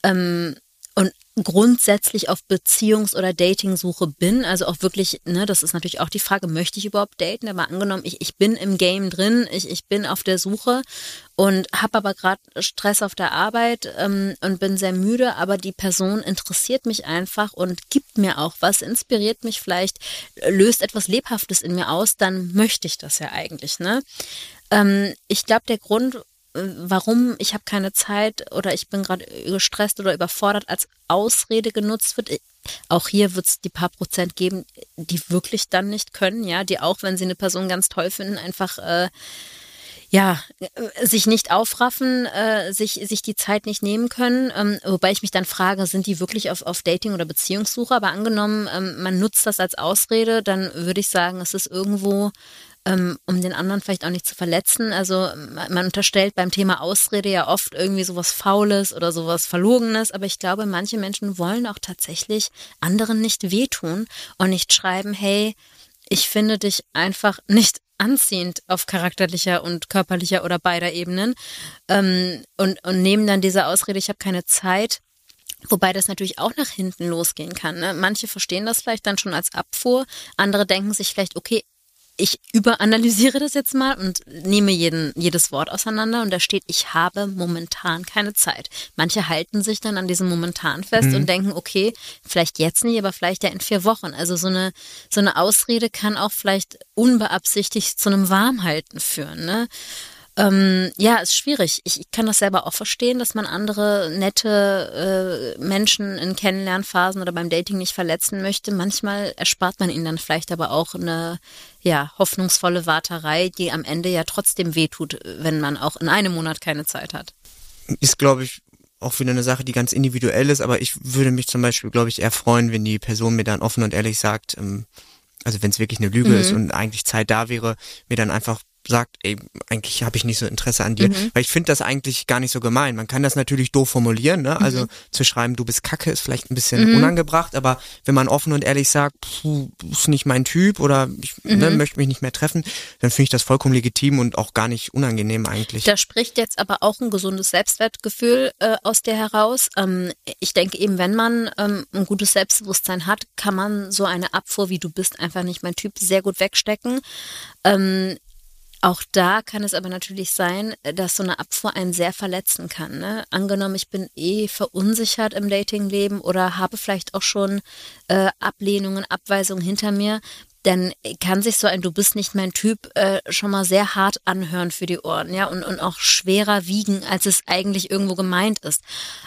ähm, und grundsätzlich auf Beziehungs- oder Datingsuche bin, also auch wirklich, ne, das ist natürlich auch die Frage, möchte ich überhaupt daten? Aber angenommen, ich, ich bin im Game drin, ich, ich bin auf der Suche und habe aber gerade Stress auf der Arbeit ähm, und bin sehr müde, aber die Person interessiert mich einfach und gibt mir auch was, inspiriert mich vielleicht, löst etwas Lebhaftes in mir aus, dann möchte ich das ja eigentlich, ne? Ähm, ich glaube, der Grund, warum ich habe keine Zeit oder ich bin gerade gestresst oder überfordert als Ausrede genutzt wird. Auch hier wird es die paar Prozent geben, die wirklich dann nicht können, ja, die auch, wenn sie eine Person ganz toll finden, einfach äh, ja, sich nicht aufraffen, äh, sich, sich die Zeit nicht nehmen können. Ähm, wobei ich mich dann frage, sind die wirklich auf, auf Dating- oder Beziehungssuche? Aber angenommen, ähm, man nutzt das als Ausrede, dann würde ich sagen, es ist irgendwo um den anderen vielleicht auch nicht zu verletzen. Also man unterstellt beim Thema Ausrede ja oft irgendwie sowas Faules oder sowas Verlogenes, aber ich glaube, manche Menschen wollen auch tatsächlich anderen nicht wehtun und nicht schreiben, hey, ich finde dich einfach nicht anziehend auf charakterlicher und körperlicher oder beider Ebenen ähm, und, und nehmen dann diese Ausrede, ich habe keine Zeit, Wobei das natürlich auch nach hinten losgehen kann. Ne? Manche verstehen das vielleicht dann schon als Abfuhr, andere denken sich vielleicht, okay, ich überanalysiere das jetzt mal und nehme jeden, jedes Wort auseinander und da steht, ich habe momentan keine Zeit. Manche halten sich dann an diesem momentan fest Mhm. und denken, okay, vielleicht jetzt nicht, aber vielleicht ja in vier Wochen. Also so eine, so eine Ausrede kann auch vielleicht unbeabsichtigt zu einem Warmhalten führen, ne? Ähm, ja, ist schwierig. Ich, ich kann das selber auch verstehen, dass man andere nette äh, Menschen in Kennenlernphasen oder beim Dating nicht verletzen möchte. Manchmal erspart man ihnen dann vielleicht aber auch eine ja, hoffnungsvolle Warterei, die am Ende ja trotzdem wehtut, wenn man auch in einem Monat keine Zeit hat. Ist, glaube ich, auch wieder eine Sache, die ganz individuell ist, aber ich würde mich zum Beispiel, glaube ich, eher freuen, wenn die Person mir dann offen und ehrlich sagt, ähm, also wenn es wirklich eine Lüge ist und eigentlich Zeit da wäre, mir dann einfach sagt, ey, eigentlich habe ich nicht so Interesse an dir. Weil ich finde das eigentlich gar nicht so gemein. Man kann das natürlich doof formulieren, ne? Also zu schreiben, du bist kacke, ist vielleicht ein bisschen unangebracht, aber wenn man offen und ehrlich sagt, puh, ist nicht mein Typ oder ich ne, möchte mich nicht mehr treffen, dann finde ich das vollkommen legitim und auch gar nicht unangenehm eigentlich. Da spricht jetzt aber auch ein gesundes Selbstwertgefühl äh, aus dir heraus. Ähm, ich denke eben, wenn man ähm, ein gutes Selbstbewusstsein hat, kann man so eine Abfuhr, wie du bist, einfach nicht mein Typ, sehr gut wegstecken. Ähm, auch da kann es aber natürlich sein, dass so eine Abfuhr einen sehr verletzen kann. Ne? Angenommen, ich bin eh verunsichert im Datingleben oder habe vielleicht auch schon äh, Ablehnungen, Abweisungen hinter mir, dann kann sich so ein Du bist nicht mein Typ äh, schon mal sehr hart anhören für die Ohren, ja, und, und auch schwerer wiegen, als es eigentlich irgendwo gemeint ist.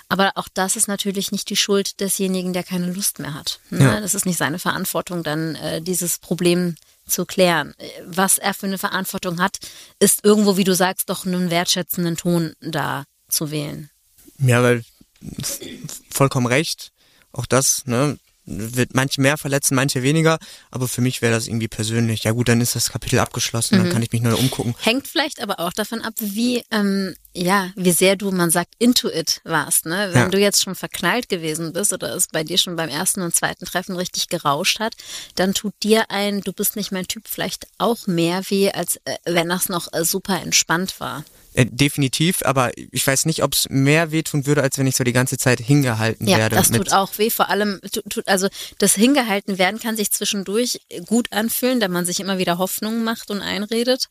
Aber auch das ist natürlich nicht die Schuld desjenigen, der keine Lust mehr hat. Ne? Ja. Das ist nicht seine Verantwortung, dann äh, dieses Problem zu klären. Was er für eine Verantwortung hat, ist irgendwo, wie du sagst, doch einen wertschätzenden Ton da zu wählen. Ja, weil vollkommen recht. Auch das, ne, wird manche mehr verletzen, manche weniger. Aber für mich wäre das irgendwie persönlich. Ja gut, dann ist das Kapitel abgeschlossen, dann kann ich mich neu umgucken. Hängt vielleicht aber auch davon ab, wie, ähm, ja, wie sehr du, man sagt, into it warst, ne? Wenn Ja. du jetzt schon verknallt gewesen bist oder es bei dir schon beim ersten und zweiten Treffen richtig gerauscht hat, dann tut dir ein, du bist nicht mein Typ, vielleicht auch mehr weh, als äh, wenn das noch äh, super entspannt war. Äh, definitiv, aber ich weiß nicht, ob es mehr wehtun würde, als wenn ich so die ganze Zeit hingehalten Ja, werde. das tut auch weh. Vor allem, tu- tut, also das Hingehalten werden kann sich zwischendurch gut anfühlen, da man sich immer wieder Hoffnungen macht und einredet,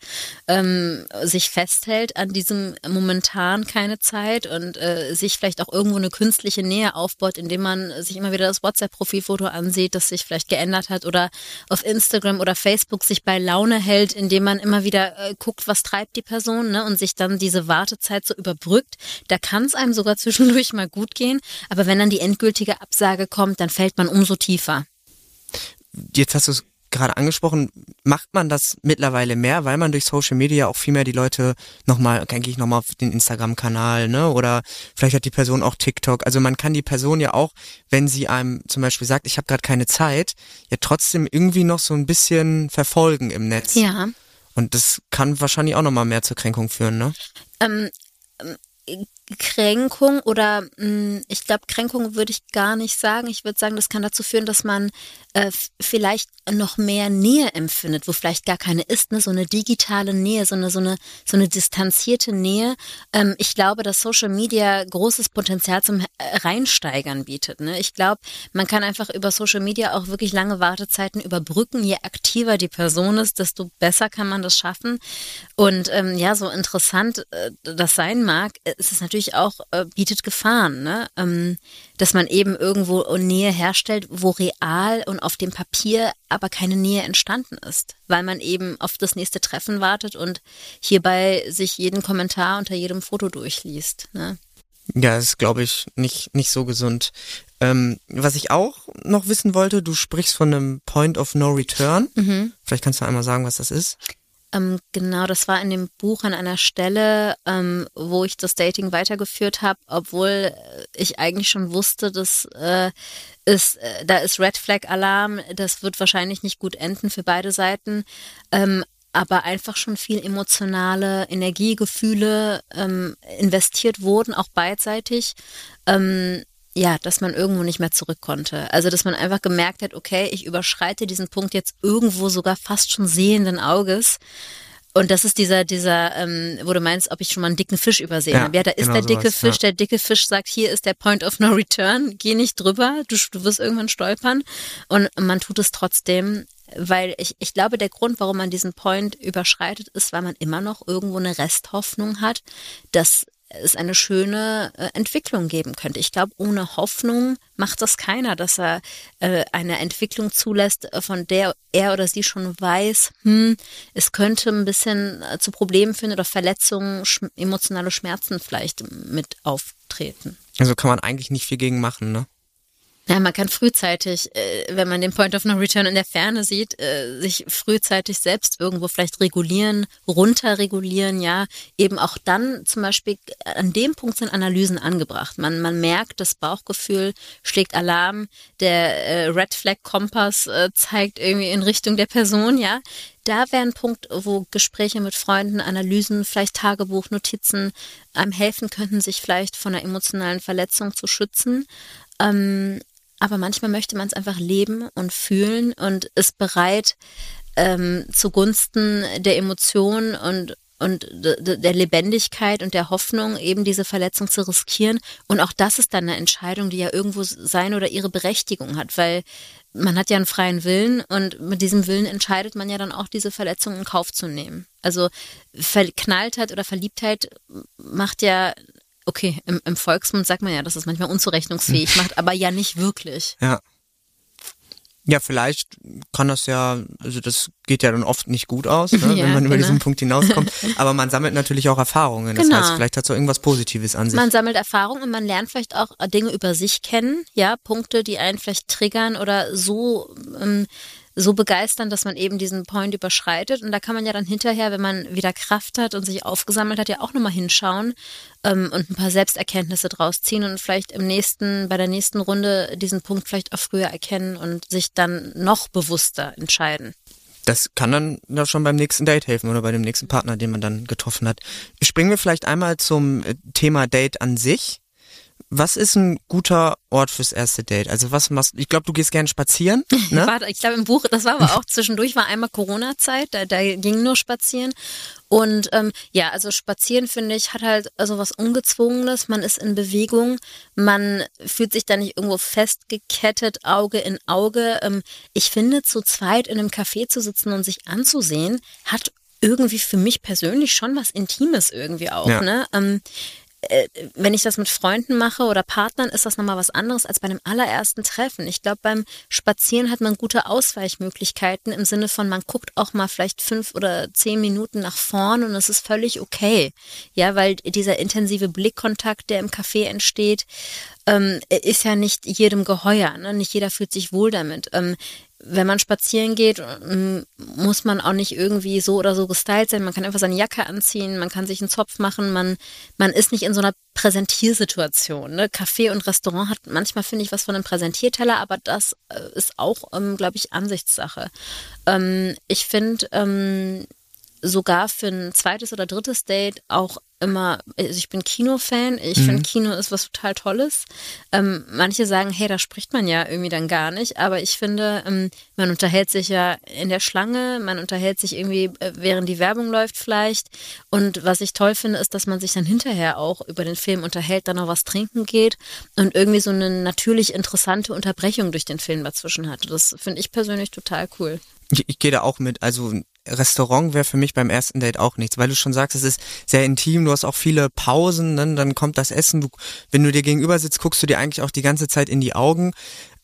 ähm, sich festhält an diesem momentan keine Zeit und äh, sich vielleicht auch irgendwo eine künstliche Nähe aufbaut, indem man sich immer wieder das WhatsApp-Profilfoto ansieht, das sich vielleicht geändert hat oder auf Instagram oder Facebook sich bei Laune hält, indem man immer wieder äh, guckt, was treibt die Person ne, und sich dann diese Wartezeit so überbrückt. Da kann es einem sogar zwischendurch mal gut gehen, aber wenn dann die endgültige Absage kommt, dann fällt man umso tiefer. Jetzt hast du es gerade angesprochen, macht man das mittlerweile mehr, weil man durch Social Media auch viel mehr die Leute nochmal, denke ich, nochmal auf den Instagram-Kanal, ne? Oder vielleicht hat die Person auch TikTok. Also man kann die Person ja auch, wenn sie einem zum Beispiel sagt, ich habe gerade keine Zeit, ja trotzdem irgendwie noch so ein bisschen verfolgen im Netz. Ja. Und das kann wahrscheinlich auch nochmal mehr zur Kränkung führen, ne? Ähm, ähm, Kränkung oder mh, ich glaube, Kränkung würde ich gar nicht sagen. Ich würde sagen, das kann dazu führen, dass man äh, vielleicht noch mehr Nähe empfindet, wo vielleicht gar keine ist, ne? so eine digitale Nähe, so eine, so eine, so eine distanzierte Nähe. Ähm, ich glaube, dass Social Media großes Potenzial zum äh, Reinsteigern bietet. Ne? Ich glaube, man kann einfach über Social Media auch wirklich lange Wartezeiten überbrücken. Je aktiver die Person ist, desto besser kann man das schaffen. Und ähm, ja, so interessant äh, das sein mag, äh, es ist natürlich auch, äh, bietet Gefahren, ne? ähm, dass man eben irgendwo Nähe herstellt, wo real und auf dem Papier aber keine Nähe entstanden ist, weil man eben auf das nächste Treffen wartet und hierbei sich jeden Kommentar unter jedem Foto durchliest. Ne? Ja, das ist, glaube ich, nicht, nicht so gesund. Ähm, was ich auch noch wissen wollte, du sprichst von einem Point of No Return. Vielleicht kannst du einmal sagen, was das ist. Ähm, genau, das war in dem Buch an einer Stelle, ähm, wo ich das Dating weitergeführt habe, obwohl äh, ich eigentlich schon wusste, dass äh, ist, äh, da ist Red Flag Alarm, das wird wahrscheinlich nicht gut enden für beide Seiten. Ähm, aber einfach schon viel emotionale Energie, Gefühle ähm, investiert wurden, auch beidseitig. Ja, dass man irgendwo nicht mehr zurück konnte. Also, dass man einfach gemerkt hat, okay, ich überschreite diesen Punkt jetzt irgendwo sogar fast schon sehenden Auges. Und das ist dieser, dieser, ähm, wo du meinst, ob ich schon mal einen dicken Fisch übersehen Ja, habe. Ja, da ist genau der dicke sowas, Fisch. ja. Der dicke Fisch sagt, hier ist der Point of No Return. Geh nicht drüber. Du, du wirst irgendwann stolpern. Und man tut es trotzdem. weil ich, ich glaube, der Grund, warum man diesen Point überschreitet, ist, weil man immer noch irgendwo eine Resthoffnung hat, dass es eine schöne äh, Entwicklung geben könnte. Ich glaube, ohne Hoffnung macht das keiner, dass er äh, eine Entwicklung zulässt, äh, von der er oder sie schon weiß, hm, es könnte ein bisschen äh, zu Problemen finden oder Verletzungen, sch emotionale Schmerzen vielleicht mit auftreten. Also kann man eigentlich nicht viel gegen machen, ne? Ja, man kann frühzeitig, äh, wenn man den Point of No Return in der Ferne sieht, äh, sich frühzeitig selbst irgendwo vielleicht regulieren, runterregulieren, ja. Eben auch dann zum Beispiel an dem Punkt sind Analysen angebracht. Man, man merkt, das Bauchgefühl schlägt Alarm, der äh, Red Flag Kompass äh, zeigt irgendwie in Richtung der Person, ja. Da wäre ein Punkt, wo Gespräche mit Freunden, Analysen, vielleicht Tagebuch, Notizen einem helfen könnten, sich vielleicht von einer emotionalen Verletzung zu schützen. Ähm, aber manchmal möchte man es einfach leben und fühlen und ist bereit, ähm, zugunsten der Emotionen und und der Lebendigkeit und der Hoffnung, eben diese Verletzung zu riskieren. Und auch das ist dann eine Entscheidung, die ja irgendwo sein oder ihre Berechtigung hat, weil man hat ja einen freien Willen und mit diesem Willen entscheidet man ja dann auch, diese Verletzung in Kauf zu nehmen. Also Verknalltheit oder Verliebtheit macht ja okay, im, im Volksmund sagt man ja, dass es manchmal unzurechnungsfähig macht, aber ja nicht wirklich. Ja. Ja, vielleicht kann das ja, also das geht ja dann oft nicht gut aus, ne, (laughs) ja, wenn man über genau. diesen Punkt hinauskommt. (laughs) Aber man sammelt natürlich auch Erfahrungen. Das genau. heißt, vielleicht hat es auch irgendwas Positives an sich. Man sammelt Erfahrungen und man lernt vielleicht auch Dinge über sich kennen, ja, Punkte, die einen vielleicht triggern oder so ähm, so begeistern, dass man eben diesen Point überschreitet. Und da kann man ja dann hinterher, wenn man wieder Kraft hat und sich aufgesammelt hat, ja auch nochmal hinschauen ähm, und ein paar Selbsterkenntnisse draus ziehen und vielleicht im nächsten, bei der nächsten Runde diesen Punkt vielleicht auch früher erkennen und sich dann noch bewusster entscheiden. Das kann dann ja schon beim nächsten Date helfen oder bei dem nächsten Partner, den man dann getroffen hat. Springen wir vielleicht einmal zum äh, Thema Date an sich was ist ein guter Ort fürs erste Date? Also was machst du? Ich glaube, du gehst gerne spazieren. (laughs) Ne? Warte, ich glaube im Buch, das war aber auch (laughs) zwischendurch, war einmal Corona-Zeit, da, da ging nur spazieren. Und ähm, ja, also spazieren finde ich hat halt also was ungezwungenes. Man ist in Bewegung, man fühlt sich da nicht irgendwo festgekettet, Auge in Auge. Ähm, ich finde, zu zweit in einem Café zu sitzen und sich anzusehen, hat irgendwie für mich persönlich schon was Intimes irgendwie auch. Ja. Ne? Ähm, äh, wenn ich das mit Freunden mache oder Partnern, ist das nochmal was anderes als bei einem allerersten Treffen. Ich glaube, beim Spazieren hat man gute Ausweichmöglichkeiten im Sinne von, man guckt auch mal vielleicht fünf oder zehn Minuten nach vorn und es ist völlig okay. Ja, weil dieser intensive Blickkontakt, der im Café entsteht, ähm, ist ja nicht jedem geheuer. Ne? Nicht jeder fühlt sich wohl damit. Ähm, wenn man spazieren geht, mm, muss man auch nicht irgendwie so oder so gestylt sein. Man kann einfach seine Jacke anziehen, man kann sich einen Zopf machen, man, man ist nicht in so einer Präsentiersituation. Ne? Café und Restaurant hat manchmal, finde ich, was von einem Präsentierteller, aber das äh, ist auch, ähm, glaube ich, Ansichtssache. Ähm, ich finde, ähm, sogar für ein zweites oder drittes Date auch immer, also ich bin Kinofan, ich mhm. finde Kino ist was total Tolles. Ähm, manche sagen, hey, da spricht man ja irgendwie dann gar nicht, aber ich finde, ähm, man unterhält sich ja in der Schlange, man unterhält sich irgendwie, äh, während die Werbung läuft vielleicht. Und was ich toll finde, ist, dass man sich dann hinterher auch über den Film unterhält, dann noch was trinken geht und irgendwie so eine natürlich interessante Unterbrechung durch den Film dazwischen hat. Das finde ich persönlich total cool. Ich, ich gehe da auch mit. Also Restaurant wäre für mich beim ersten Date auch nichts, weil du schon sagst, es ist sehr intim, du hast auch viele Pausen, ne? dann kommt das Essen, du, wenn du dir gegenüber sitzt, guckst du dir eigentlich auch die ganze Zeit in die Augen.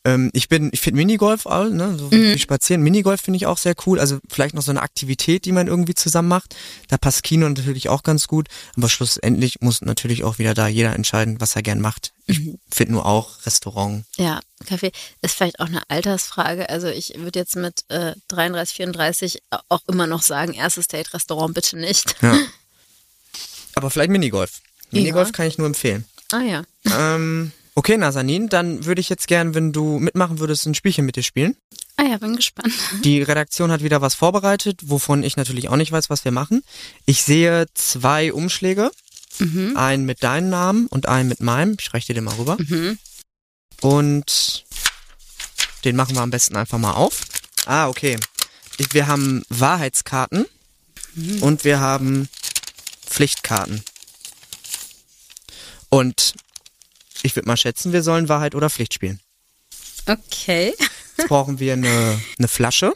Ähm, ich bin, ich finde Minigolf all, ne, so mhm. wie spazieren. Minigolf finde ich auch sehr cool. Also vielleicht noch so eine Aktivität, die man irgendwie zusammen macht. Da passt Kino natürlich auch ganz gut. Aber schlussendlich muss natürlich auch wieder da jeder entscheiden, was er gern macht. Ich mhm. finde nur auch Restaurant. Ja, Kaffee ist vielleicht auch eine Altersfrage. Also ich würde jetzt mit äh, 33, 34 auch immer noch sagen, erstes Date Restaurant bitte nicht. Ja. (laughs) Aber vielleicht Minigolf. Minigolf ja. kann ich nur empfehlen. Ah ja. Ähm, Okay, Nasanin, dann würde ich jetzt gern, wenn du mitmachen würdest, ein Spielchen mit dir spielen. Ah ja, bin gespannt. (laughs) Die Redaktion hat wieder was vorbereitet, wovon ich natürlich auch nicht weiß, was wir machen. Ich sehe zwei Umschläge. Mhm. Einen mit deinem Namen und einen mit meinem. Ich reiche dir den mal rüber. Mhm. Und den machen wir am besten einfach mal auf. Ah, okay. Wir haben Wahrheitskarten mhm. und wir haben Pflichtkarten. Und ich würde mal schätzen, wir sollen Wahrheit oder Pflicht spielen. Okay. Jetzt brauchen wir eine, eine Flasche.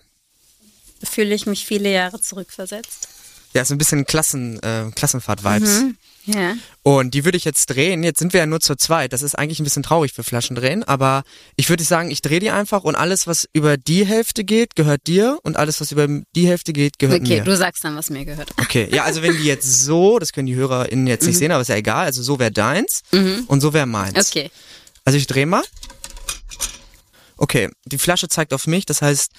fühle ich mich viele Jahre zurückversetzt. Ja, so ein bisschen Klassen, äh, Klassenfahrt-Vibes. Ja. Und die würde ich jetzt drehen. Jetzt sind wir ja nur zu zweit. Das ist eigentlich ein bisschen traurig für Flaschendrehen, aber ich würde sagen, ich drehe die einfach und alles, was über die Hälfte geht, gehört dir und alles, was über die Hälfte geht, gehört Okay, mir. du sagst dann, was mir gehört. Okay, ja, also wenn die jetzt (laughs) so, das können die HörerInnen jetzt nicht sehen, aber ist ja egal, also so wäre deins und so wäre meins. Okay. Also ich drehe mal. Okay, die Flasche zeigt auf mich, das heißt,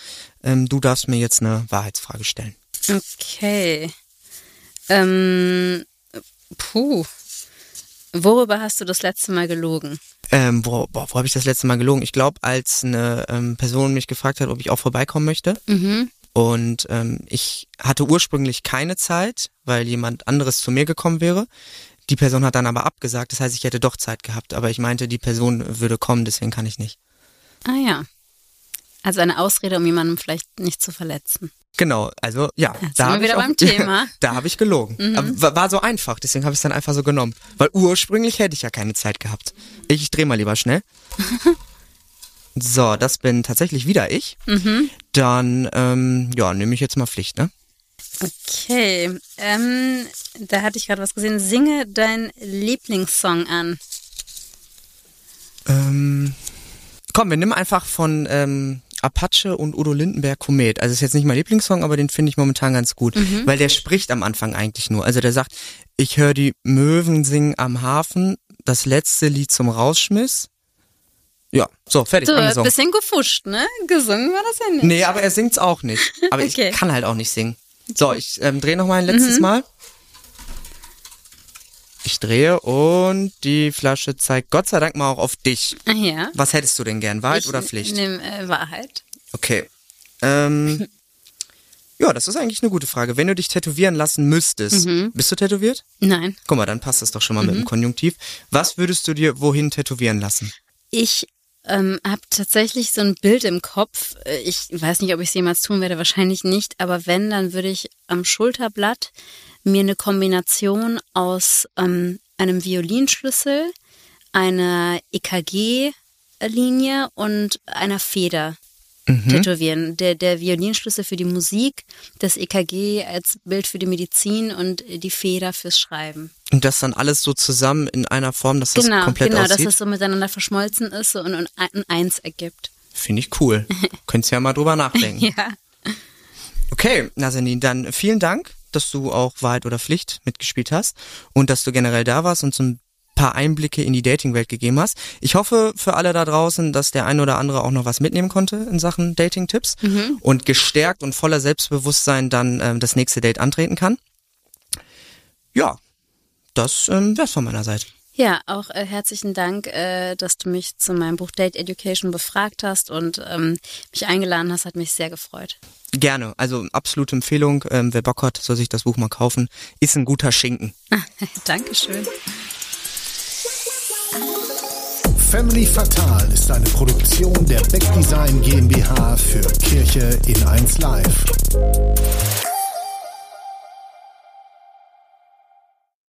ähm, du darfst mir jetzt eine Wahrheitsfrage stellen. Okay. Ähm, puh. Worüber hast du das letzte Mal gelogen? Ähm, wo, boah, wo habe ich das letzte Mal gelogen? Ich glaube, als eine ähm, Person mich gefragt hat, ob ich auch vorbeikommen möchte. Und ähm, ich hatte ursprünglich keine Zeit, weil jemand anderes zu mir gekommen wäre. Die Person hat dann aber abgesagt, das heißt, ich hätte doch Zeit gehabt. Aber ich meinte, die Person würde kommen, deswegen kann ich nicht. Ah ja. Also eine Ausrede, um jemanden vielleicht nicht zu verletzen. Genau, also ja, sind da wir habe ich auch, beim (laughs) Thema. Mhm. da habe ich gelogen. Aber war, so einfach, deswegen habe ich es dann einfach so genommen. Weil ursprünglich hätte ich ja keine Zeit gehabt. Ich drehe mal lieber schnell. (laughs) so, das bin tatsächlich wieder ich. Mhm. Dann, ähm, ja, nehme ich jetzt mal Pflicht, ne? Okay. Ähm, da hatte ich gerade was gesehen. Singe dein Lieblingssong an. Ähm, komm, wir nehmen einfach von ähm, Apache und Udo Lindenberg Komet. Also ist jetzt nicht mein Lieblingssong, aber den finde ich momentan ganz gut, weil der spricht am Anfang eigentlich nur. Also der sagt, ich höre die Möwen singen am Hafen, das letzte Lied zum Rausschmiss. Ja, so, fertig, Du, ein angesungen. bisschen gefuscht, ne? Gesungen war das ja nicht. Nee, aber er singt's auch nicht. Aber (laughs) Okay. ich kann halt auch nicht singen. So, ich ähm, drehe noch mal ein letztes Mal. Ich drehe und die Flasche zeigt Gott sei Dank mal auch auf dich. Ja. Was hättest du denn gern, Wahrheit ich oder Pflicht? Nimm, äh, Wahrheit. Okay. Ähm, (laughs) ja, das ist eigentlich eine gute Frage. Wenn du dich tätowieren lassen müsstest, bist du tätowiert? Nein. Guck mal, dann passt das doch schon mal mit dem Konjunktiv. Was würdest du dir wohin tätowieren lassen? Ich ähm, habe tatsächlich so ein Bild im Kopf. Äh, Ich weiß nicht, ob ich es jemals tun werde, wahrscheinlich nicht. Aber wenn, dann würde ich am Schulterblatt mir eine Kombination aus ähm, einem Violinschlüssel, einer EKG-Linie und einer Feder tätowieren. Der, der Violinschlüssel für die Musik, das EKG als Bild für die Medizin und die Feder fürs Schreiben. Und das dann alles so zusammen in einer Form, dass das genau, komplett genau, dass aussieht? es so miteinander verschmolzen ist und, und ein Eins ergibt. Finde ich cool. (laughs) Könntest ja mal drüber nachdenken. Ja. Okay, Nazanin, dann vielen Dank, dass du auch Wahrheit oder Pflicht mitgespielt hast und dass du generell da warst und so ein paar Einblicke in die Dating-Welt gegeben hast. Ich hoffe für alle da draußen, dass der ein oder andere auch noch was mitnehmen konnte in Sachen Dating-Tipps und gestärkt und voller Selbstbewusstsein dann ähm, das nächste Date antreten kann. Ja, das ähm, wär's von meiner Seite. Ja, auch äh, herzlichen Dank, äh, dass du mich zu meinem Buch Date Education befragt hast und ähm, mich eingeladen hast, hat mich sehr gefreut. Gerne, also absolute Empfehlung. Ähm, wer Bock hat, soll sich das Buch mal kaufen. Ist ein guter Schinken. (laughs) Dankeschön. Family Fatal ist eine Produktion der Beck Design GmbH für Kirche in 1 Live.